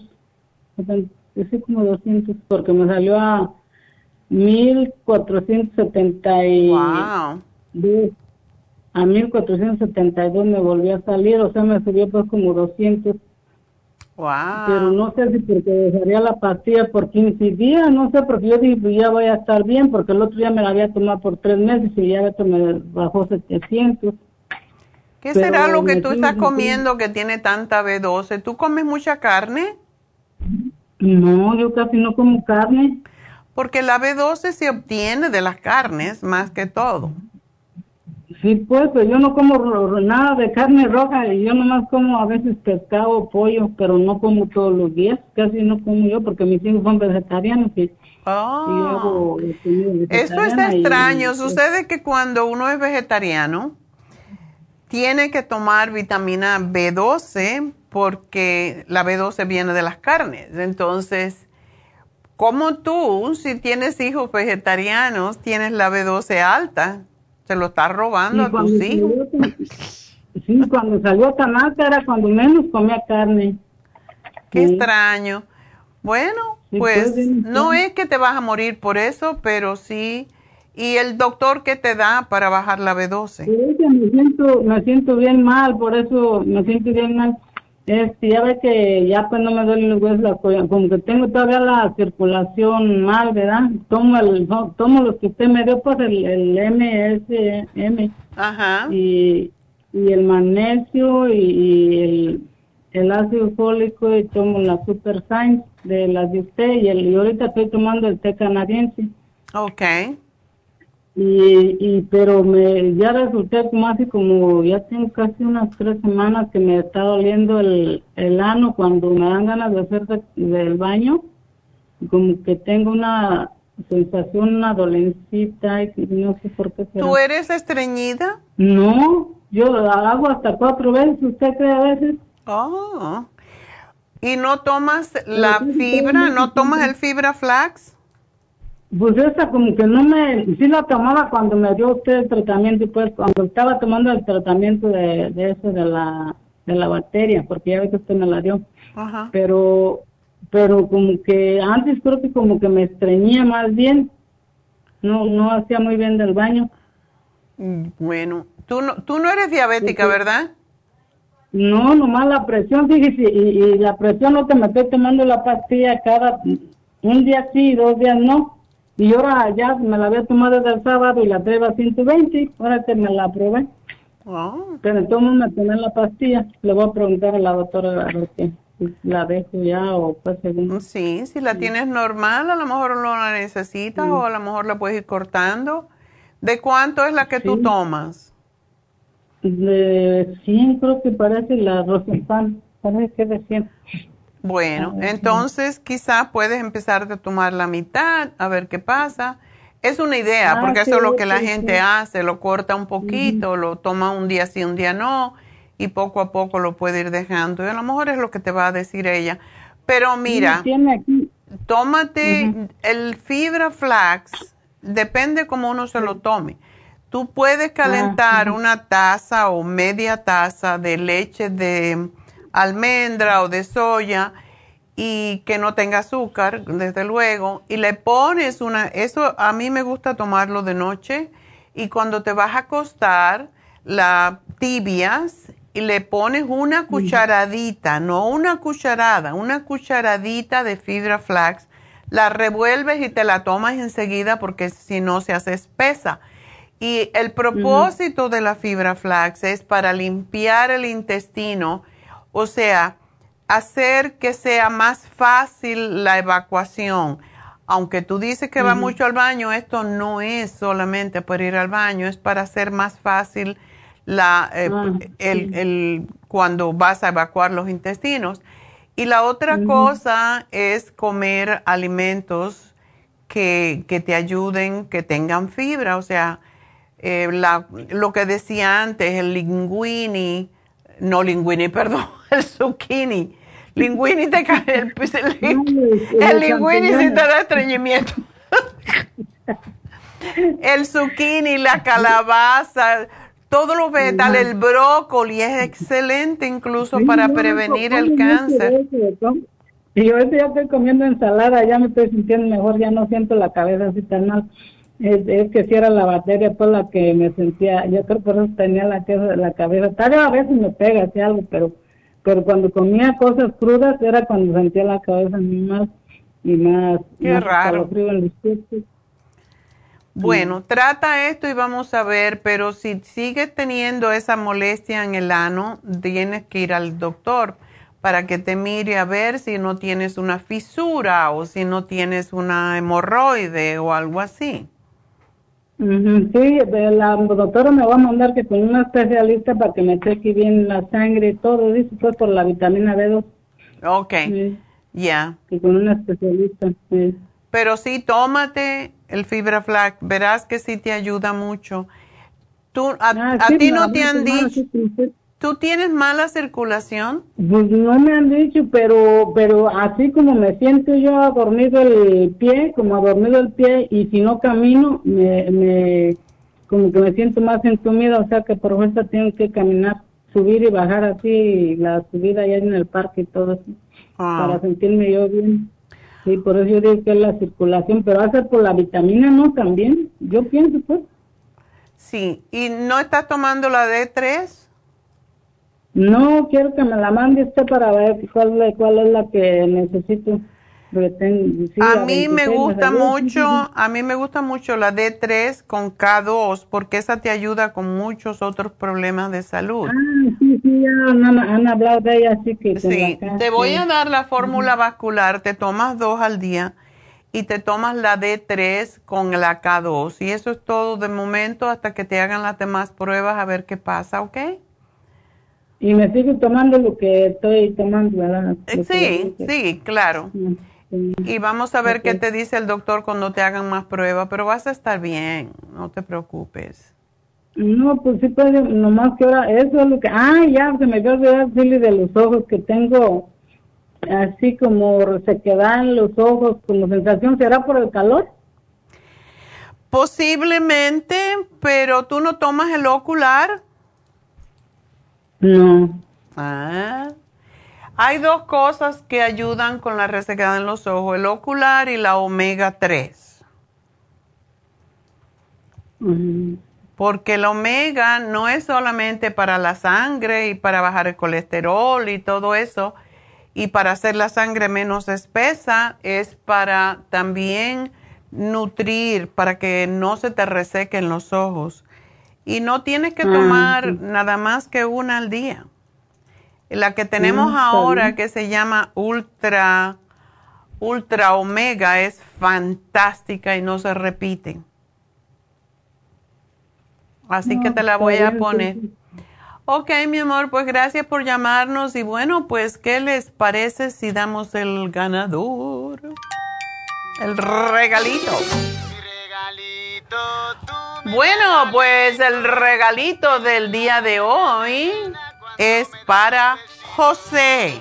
sí como 200 porque me salió a 1472. Wow. A 1472 me volvió a salir, o sea, me subió pues como 200. Wow. Pero no sé si porque dejaría la pastilla por 15 días, no sé, porque yo dije, pues ya voy a estar bien, porque el otro día me la había tomado por tres meses y ya me bajó 700. ¿Qué Pero será lo que tú estás comiendo que tiene tanta B12? ¿Tú comes mucha carne? No, yo casi no como carne. Porque la B12 se obtiene de las carnes más que todo. Sí, pues, pues yo no como nada de carne roja y yo nomás como a veces pescado pollo, pero no como todos los días, casi no como yo porque mis hijos son vegetarianos y, oh. y Eso es extraño, y, sucede que cuando uno es vegetariano tiene que tomar vitamina B12 porque la B12 viene de las carnes, entonces como tú, si tienes hijos vegetarianos, tienes la B12 alta, se lo estás robando a tus hijos. sí, cuando salió tan alta era cuando menos comía carne. Qué extraño. Bueno, pues, pues no es que te vas a morir por eso, pero sí. ¿Y el doctor qué te da para bajar la B12? me siento, me siento bien mal, por eso me siento bien mal este, ya ve que ya pues no me duele los huesos, como que tengo todavía la circulación mal, ¿verdad? Tomo el, tomo los que usted me dio, pues el, el MSM. Ajá. Y, y el magnesio y, el, el ácido fólico y tomo la Super Science de las de usted y, el, y ahorita estoy tomando el té canadiense. Ok. Y, y pero me ya resulté como así como ya tengo casi unas tres semanas que me está doliendo el, el ano cuando me dan ganas de hacer de- del baño como que tengo una sensación una dolencita y no sé por qué será. ¿Tú eres estreñida? no yo hago hasta cuatro veces usted cree a veces Oh. ¿Y no tomas la fibra? ¿No tomas el fibra flax? Pues esa como que no me, sí la tomaba cuando me dio usted el tratamiento, pues cuando estaba tomando el tratamiento de, de eso de la, de la bacteria, porque ya ve que usted me la dio. Ajá. Pero, pero como que antes creo que como que me estreñía más bien, no, no hacía muy bien del baño. Mm, Bueno, tú no, tú no eres diabética, ¿verdad? No, nomás la presión, fíjese, y, y la presión no que me estoy tomando la pastilla cada, un día sí y dos días no. Y ahora ya me la había tomado desde el sábado y la traigo a 120, ahora que me la probé. Oh. Pero entonces me tomé la pastilla, le voy a preguntar a la doctora a ver si la dejo ya o pues según. Sí, si la tienes normal, a lo mejor no la necesitas o a lo mejor la puedes ir cortando. ¿De cuánto es la que tú tomas? De 100 creo que parece la Rosenpan, parece que es de 100. Bueno, Ah, entonces quizás puedes empezar a tomar la mitad, a ver qué pasa. Es una idea, Ah, porque sí, eso es lo que la gente sí. hace, lo corta un poquito, lo toma un día sí, un día no, y poco a poco lo puede ir dejando. Y a lo mejor es lo que te va a decir ella. Pero mira, aquí, tómate el fibra flax, depende cómo uno se lo tome. Tú puedes calentar una taza o media taza de leche de almendra o de soya y que no tenga azúcar, desde luego, y le pones una, eso a mí me gusta tomarlo de noche y cuando te vas a acostar, la tibias y le pones una cucharadita, no una cucharada, una cucharadita de fibra flax, la revuelves y te la tomas enseguida porque si no se hace espesa. Y el propósito de la fibra flax es para limpiar el intestino, o sea, hacer que sea más fácil la evacuación. Aunque tú dices que va mucho al baño, esto no es solamente para ir al baño, es para hacer más fácil la, eh, el, el- cuando vas a evacuar los intestinos. Y la otra cosa es comer alimentos que, que te ayuden, que tengan fibra, o sea, eh, la- lo que decía antes, el linguini, no linguini, perdón, el zucchini. Linguini te cae, el, el, el linguini sí te da estreñimiento. el zucchini, la calabaza, todos los vegetales, el brócoli es excelente incluso para prevenir el cáncer. Y yo ya estoy comiendo ensalada, ya me estoy sintiendo mejor, ya no siento la cabeza así tan mal. Es, es que si era la bacteria por la que me sentía, yo creo por eso tenía la, la cabeza, tal vez a veces me pega así algo, pero pero cuando comía cosas crudas era cuando sentía la cabeza mal y más, Qué más raro. en los. Bueno, trata esto y vamos a ver, pero si sigues teniendo esa molestia en el ano, tienes que ir al doctor para que te mire a ver si no tienes una fisura o si no tienes una hemorroide o algo así. Sí, la doctora me va a mandar que con una especialista para que me cheque bien la sangre y todo, dice pues por la vitamina B2. Ok, Sí, ya. y con una especialista. Sí. Pero sí, tómate el fibra flax, verás que sí te ayuda mucho. Tú, a, a Ah, sí, ti no te a han dicho. ¿Tú tienes mala circulación? Pues no me han dicho, pero pero así como me siento yo adormido el pie, como adormido el pie, y si no camino, me, me como que me siento más entumida, o sea que por fuerza tengo que caminar, subir y bajar así, la subida allá en el parque y todo eso, Ah. para sentirme yo bien. Sí, por eso yo digo que es la circulación, pero hace por la vitamina, ¿no? También, yo pienso, pues. Sí, ¿y no estás tomando la D3? No, quiero que me la mande usted para ver cuál, cuál es la que necesito. a mí me gusta mucho, a mí me gusta mucho la D3 con K2 porque esa te ayuda con muchos otros problemas de salud. Ah, sí, sí, ya han, hablado de ella, así que... Sí, te voy a dar la fórmula vascular, te tomas dos al día y te tomas la D3 con la K2 y eso es todo de momento hasta que te hagan las demás pruebas a ver qué pasa, ¿ok? Y me sigo tomando lo que estoy tomando, ¿verdad? sí, sí, claro. Y vamos a ver qué te dice el doctor cuando te hagan más pruebas, pero vas a estar bien, no te preocupes. No, pues sí puede, nomás que ahora, eso es lo que, ah, ya, se me dio decirle de los ojos que tengo, así como se quedan los ojos, como sensación, ¿será por el calor? Posiblemente, pero tú no tomas el ocular. No. Ah. Hay dos cosas que ayudan con la resequedad en los ojos, el ocular y la omega 3. Porque el omega no es solamente para la sangre y para bajar el colesterol y todo eso, y para hacer la sangre menos espesa, es para también nutrir, para que no se te resequen los ojos. Y no tienes que ah, tomar nada más que una al día. La que tenemos mm, ahora que se llama Ultra, Ultra Omega es fantástica y no se repite. Así que te la voy a poner. Ok, mi amor, pues gracias por llamarnos y bueno, pues ¿qué les parece si damos el ganador? El regalito. Bueno, pues el regalito del día de hoy es para José.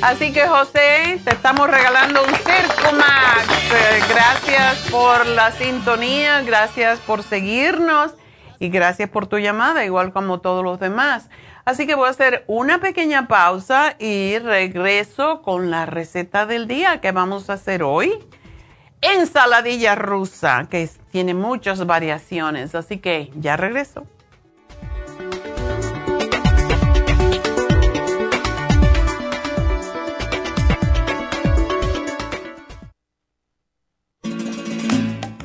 Así que José, te estamos regalando un Circo Max. Eh, gracias por la sintonía, gracias por seguirnos y gracias por tu llamada, igual como todos los demás. Así que voy a hacer una pequeña pausa y regreso con la receta del día que vamos a hacer hoy. Ensaladilla rusa, que tiene muchas variaciones. Así que ya regreso.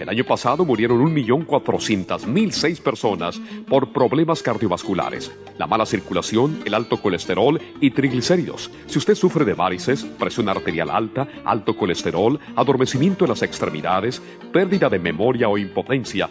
El año pasado murieron 1.400.006 personas por problemas cardiovasculares, la mala circulación, el alto colesterol y triglicéridos. Si usted sufre de varices, presión arterial alta, alto colesterol, adormecimiento en las extremidades, pérdida de memoria o impotencia,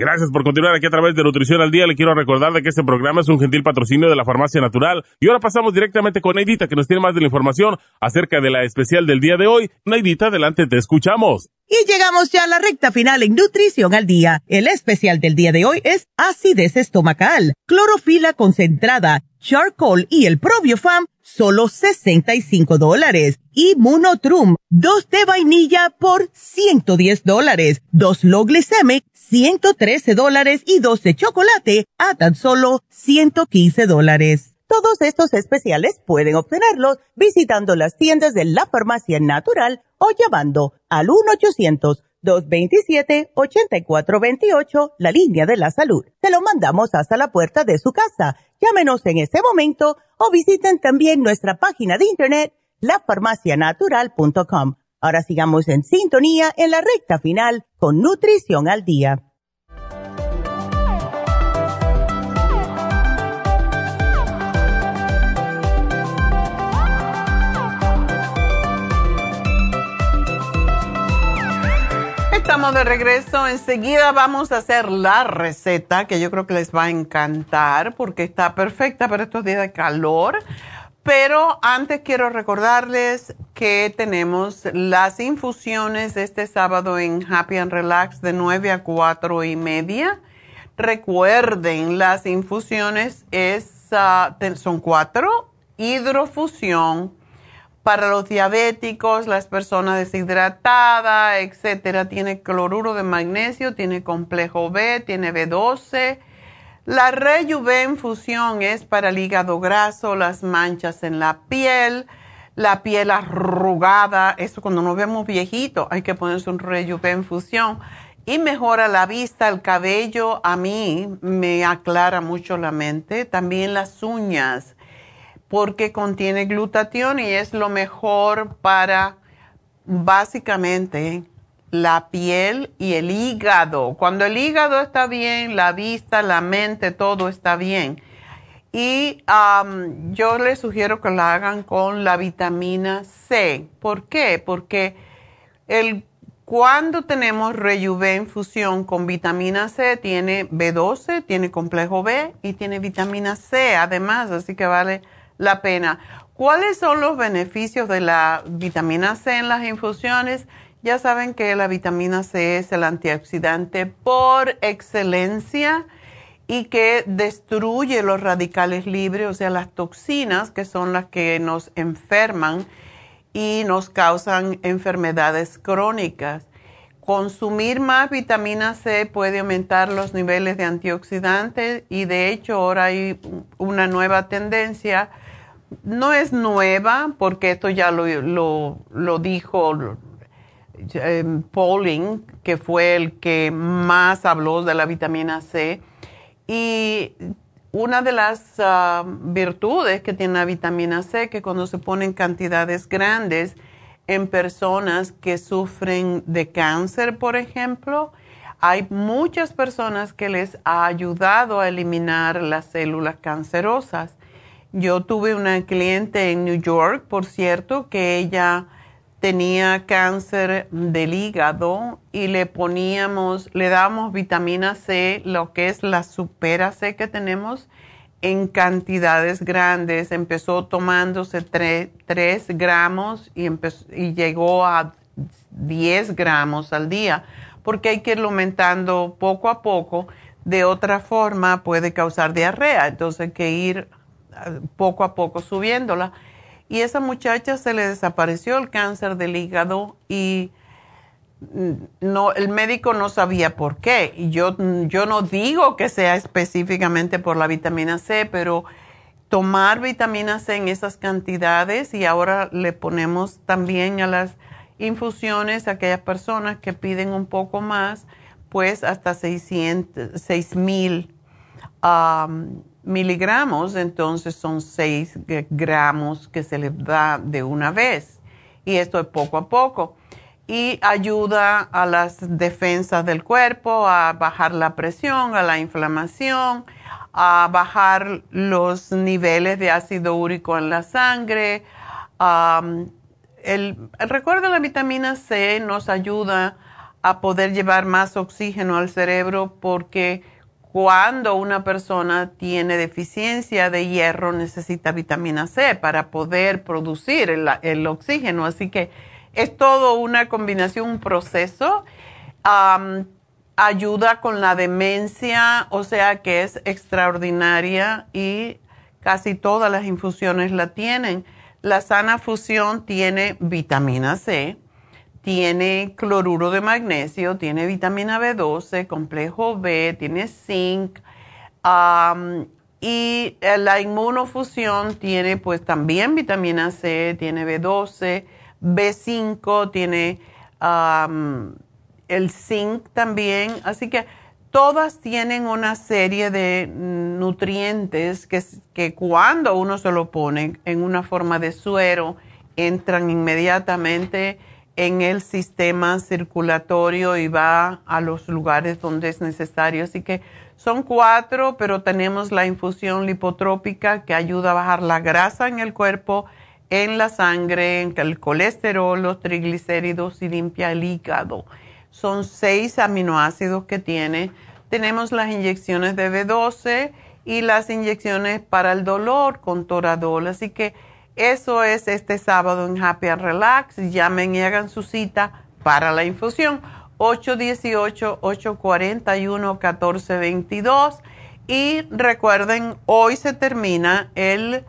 Gracias por continuar aquí a través de Nutrición al Día. Le quiero recordar de que este programa es un gentil patrocinio de la Farmacia Natural. Y ahora pasamos directamente con Neidita, que nos tiene más de la información acerca de la especial del día de hoy. Neidita, adelante, te escuchamos. Y llegamos ya a la recta final en Nutrición al Día. El especial del día de hoy es acidez estomacal, clorofila concentrada, charcoal y el probiofam, solo 65 dólares. Y Monotrum, dos de vainilla por 110 dólares. Dos low 113 dólares y dos de chocolate a tan solo 115 dólares. Todos estos especiales pueden obtenerlos visitando las tiendas de la farmacia natural o llamando al 1-800-227-8428, la línea de la salud. Se lo mandamos hasta la puerta de su casa. Llámenos en este momento o visiten también nuestra página de internet, lafarmacianatural.com Ahora sigamos en sintonía en la recta final con Nutrición al Día. estamos de regreso. Enseguida vamos a hacer la receta que yo creo que les va a encantar porque está perfecta para estos días de calor. Pero antes quiero recordarles que tenemos las infusiones este sábado en Happy and Relax de 9 a 4 y media. Recuerden, las infusiones es, ah, son cuatro. Hidrofusión para los diabéticos, las personas deshidratadas, etcétera. Tiene cloruro de magnesio, tiene complejo B, tiene B12. La Rejuven Fusión es para el hígado graso, las manchas en la piel, la piel arrugada. Eso cuando nos vemos viejitos hay que ponerse un Rejuven Fusión. Y mejora la vista, el cabello. A mí me aclara mucho la mente. También las uñas porque contiene glutatión y es lo mejor para básicamente la piel y el hígado. Cuando el hígado está bien, la vista, la mente, todo está bien. Y yo les sugiero que la hagan con la vitamina C. ¿Por qué? Porque el, cuando tenemos Rejuven Fusión con vitamina C, tiene B12, tiene complejo B y tiene vitamina C además, así que vale la pena. ¿Cuáles son los beneficios de la vitamina C en las infusiones? Ya saben que la vitamina C es el antioxidante por excelencia y que destruye los radicales libres, o sea, las toxinas que son las que nos enferman y nos causan enfermedades crónicas. Consumir más vitamina C puede aumentar los niveles de antioxidantes y de hecho ahora hay una nueva tendencia no es nueva, porque esto ya lo, lo, dijo eh, Pauling, que fue el que más habló de la vitamina C. Y una de las ah, virtudes que tiene la vitamina C, que cuando se ponen cantidades grandes en personas que sufren de cáncer, por ejemplo, hay muchas personas que les ha ayudado a eliminar las células cancerosas. Yo tuve una cliente en New York, por cierto, que ella tenía cáncer del hígado y le poníamos, le damos vitamina C, lo que es la supera C que tenemos, en cantidades grandes. Empezó tomándose 3 gramos y, y llegó a 10 gramos al día, porque hay que irlo aumentando poco a poco. De otra forma puede causar diarrea, entonces hay que ir poco a poco subiéndola. Y esa muchacha se le desapareció el cáncer del hígado y no, el médico no sabía por qué. Y yo, yo no digo que sea específicamente por la vitamina C, pero tomar vitamina C en esas cantidades y ahora le ponemos también a las infusiones a aquellas personas que piden un poco más, pues hasta 600, 6000 miligramos, entonces son 6 gramos que se le da de una vez. Y esto es poco a poco. Y ayuda a las defensas del cuerpo, a bajar la presión, a la inflamación, a bajar los niveles de ácido úrico en la sangre. el, recuerda la vitamina C nos ayuda a poder llevar más oxígeno al cerebro porque cuando una persona tiene deficiencia de hierro, necesita vitamina C para poder producir el, oxígeno. Así que es todo una combinación, un proceso. ayuda con la demencia, o sea que es extraordinaria y casi todas las infusiones la tienen. La sana fusión tiene vitamina C tiene cloruro de magnesio, tiene vitamina B12, complejo B, tiene zinc. y eh, la inmunofusión tiene pues también vitamina C, tiene B12, B5, tiene el zinc también. Así que todas tienen una serie de nutrientes que, que cuando uno se lo pone en una forma de suero, entran inmediatamente en el sistema circulatorio y va a los lugares donde es necesario. Así que son cuatro, pero tenemos la infusión lipotrópica que ayuda a bajar la grasa en el cuerpo, en la sangre, en el colesterol, los triglicéridos y limpia el hígado. Son seis aminoácidos que tiene. Tenemos las inyecciones de B12 y las inyecciones para el dolor con Toradol. Así que eso es este sábado en Happy and Relax. Llamen y hagan su cita para la infusión. 818-841-1422. Y recuerden, hoy se termina el,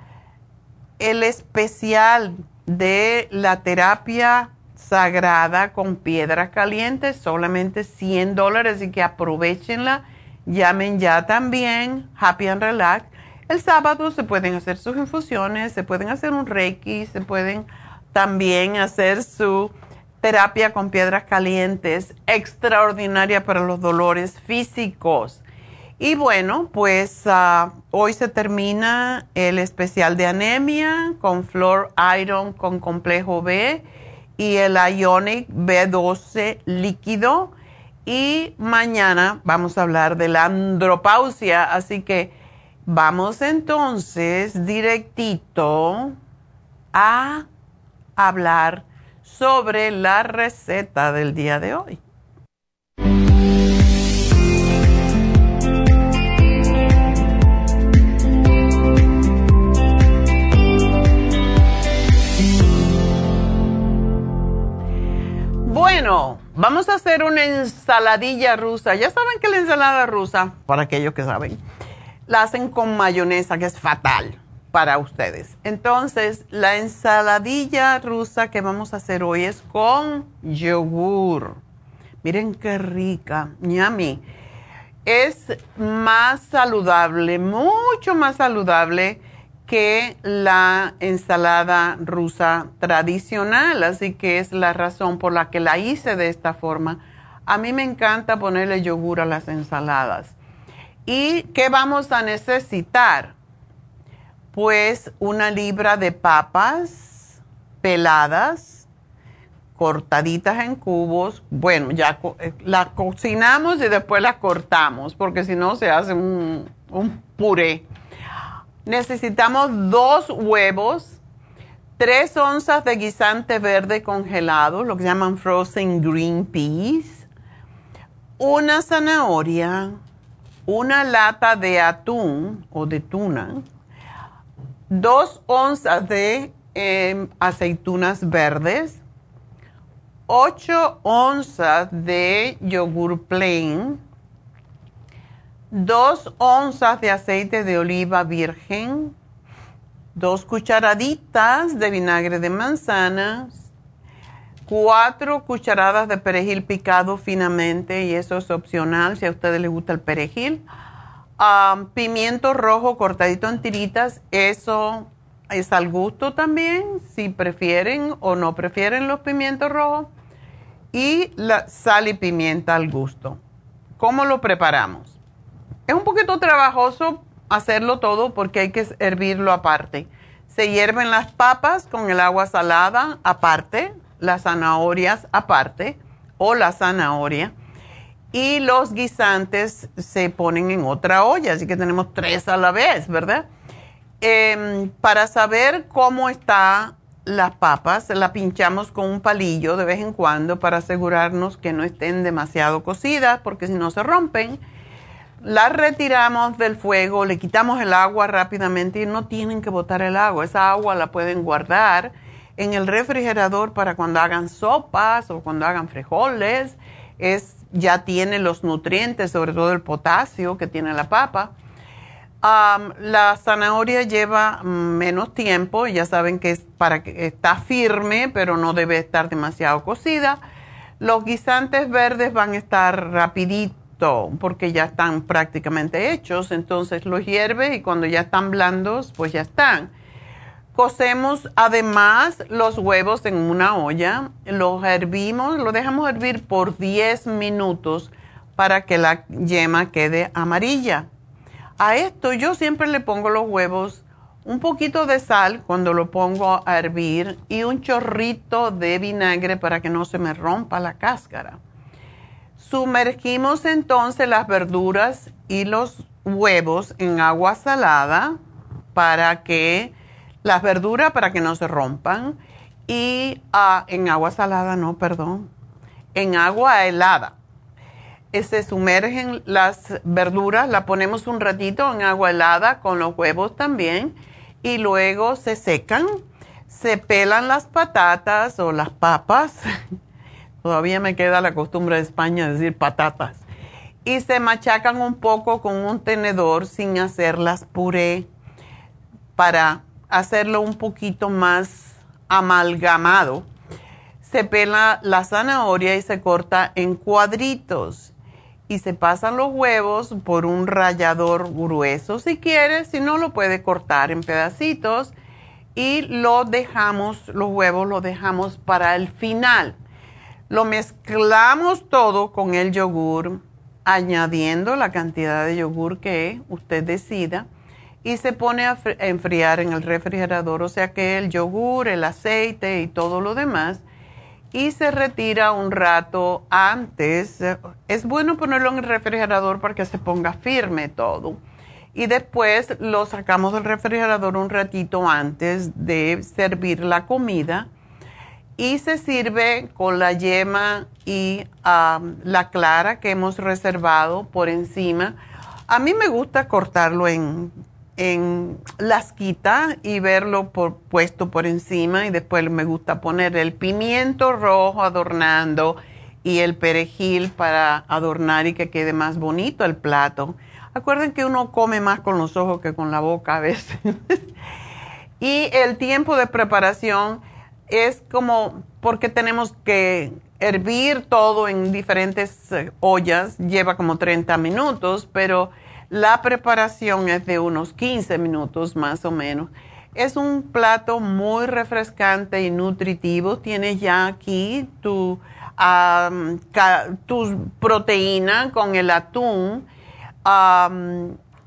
el especial de la terapia sagrada con piedras calientes, solamente 100 dólares, así que aprovechenla. Llamen ya también, Happy and Relax. El sábado se pueden hacer sus infusiones, se pueden hacer un reiki, se pueden también hacer su terapia con piedras calientes, extraordinaria para los dolores físicos. Y bueno, pues ah, hoy se termina el especial de anemia con Flor Iron con complejo B y el Ionic B12 líquido. Y mañana vamos a hablar de la andropausia, así que vamos entonces directito a hablar sobre la receta del día de hoy. Bueno, vamos a hacer una ensaladilla rusa. Ya saben que la ensalada rusa, para aquellos que saben, la hacen con mayonesa, que es fatal para ustedes. Entonces, la ensaladilla rusa que vamos a hacer hoy es con yogur. Miren qué rica, yummy. Es más saludable, mucho más saludable que la ensalada rusa tradicional, así que es la razón por la que la hice de esta forma. A mí me encanta ponerle yogur a las ensaladas. ¿Y qué vamos a necesitar? pues una libra de papas peladas, cortaditas en cubos. Bueno, ya eh, las cocinamos y después las cortamos, porque si no se hace un, un puré. Necesitamos dos huevos, tres onzas de guisante verde congelado, lo que llaman frozen green peas, una zanahoria, una lata de atún o de tuna, dos onzas de em, aceitunas verdes, 8 onzas de yogur plain, 2 onzas de aceite de oliva virgen, 2 cucharaditas de vinagre de manzanas, 4 cucharadas de perejil picado finamente, y eso es opcional si a ustedes les gusta el perejil pimiento rojo cortadito en tiritas, eso es al gusto también, si prefieren o no prefieren los pimientos rojos. Y la sal y pimienta al gusto. ¿Cómo lo preparamos? Es un poquito trabajoso hacerlo todo porque hay que hervirlo aparte. Se hierven las papas con el agua salada aparte, las zanahorias aparte o la zanahoria y los guisantes se ponen en otra olla, así que tenemos tres a la vez, ¿verdad? Em, para saber cómo están las papas, las pinchamos con un palillo de vez en cuando para asegurarnos que no estén demasiado cocidas, porque si no se rompen. Las retiramos del fuego, le quitamos el agua rápidamente y no tienen que botar el agua. Esa agua la pueden guardar en el refrigerador para cuando hagan sopas o cuando hagan frijoles. Es ya tiene los nutrientes, sobre todo el potasio que tiene la papa. la zanahoria lleva menos tiempo, ya saben que es para que está firme, pero no debe estar demasiado cocida. Los guisantes verdes van a estar rapidito porque ya están prácticamente hechos, entonces los hierves y cuando ya están blandos, pues ya están. Cocemos además los huevos en una olla, los hervimos, lo dejamos hervir por 10 minutos para que la yema quede amarilla. A esto yo siempre le pongo los huevos un poquito de sal cuando lo pongo a hervir y un chorrito de vinagre para que no se me rompa la cáscara. Sumergimos entonces las verduras y los huevos en agua salada para que las verduras para que no se rompan y ah, en agua salada, no, perdón. en agua helada. Se sumergen las verduras, la ponemos un ratito en agua helada con los huevos también y luego se secan, se pelan las patatas o las papas. Todavía me queda la costumbre de España de decir patatas. Y se machacan un poco con un tenedor sin hacerlas puré para hacerlo un poquito más amalgamado. Se pela la zanahoria y se corta en cuadritos y se pasan los huevos por un rallador grueso si quieres, si no lo puede cortar en pedacitos y lo dejamos, los huevos los dejamos para el final. Lo mezclamos todo con el yogur, añadiendo la cantidad de yogur que usted decida y se pone a enfriar en el refrigerador, o sea que el yogur, el aceite y todo lo demás, y se retira un rato antes. Es bueno ponerlo en el refrigerador para que se ponga firme todo. Y después lo sacamos del refrigerador un ratito antes de servir la comida y se sirve con la yema y la clara que hemos reservado por encima. A mí me gusta cortarlo en en lasquita y verlo por, puesto por encima y después me gusta poner el pimiento rojo adornando y el perejil para adornar y que quede más bonito el plato. Acuerden que uno come más con los ojos que con la boca a veces. y el tiempo de preparación es como porque tenemos que hervir todo en diferentes eh, ollas, lleva como 30 minutos, pero la preparación es de unos 15 minutos más o menos. Es un plato muy refrescante y nutritivo. Tienes ya aquí tu, proteína con el atún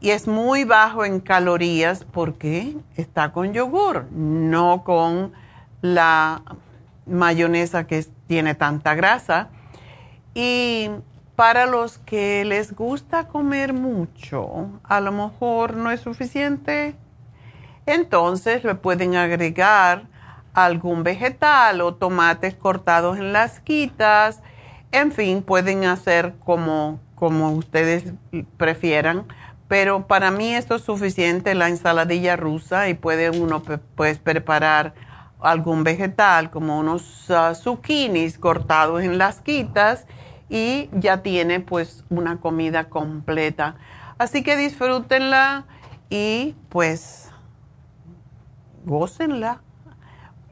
y es muy bajo en calorías porque está con yogur, no con la mayonesa que tiene tanta grasa. Y para los que les gusta comer mucho, a lo mejor no es suficiente, entonces le pueden agregar algún vegetal o tomates cortados en las quitas. En fin, pueden hacer como, como ustedes prefieran. Pero para mí esto es suficiente, la ensaladilla rusa, y puede uno pues, preparar algún vegetal, como unos uh, zucchinis cortados en las quitas y ya tiene pues una comida completa. Así que disfrútenla y pues gócenla.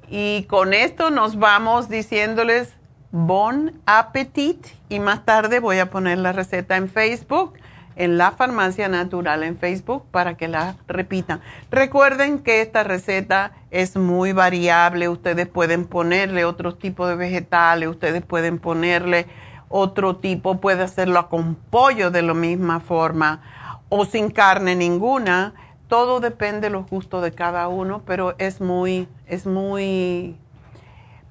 Y con esto nos vamos diciéndoles bon appetit y más tarde voy a poner la receta en Facebook, en la farmacia natural en Facebook para que la repitan. Recuerden que esta receta es muy variable, ustedes pueden ponerle otros tipos de vegetales, ustedes pueden ponerle otro tipo puede hacerlo con pollo de la misma forma o sin carne ninguna. Todo depende de los gustos de cada uno, pero es muy, es muy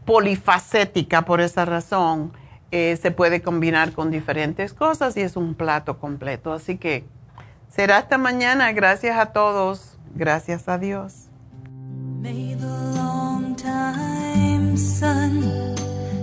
polifacética por esa razón. Eh, se puede combinar con diferentes cosas y es un plato completo. Así que será esta mañana. Gracias a todos. Gracias a Dios.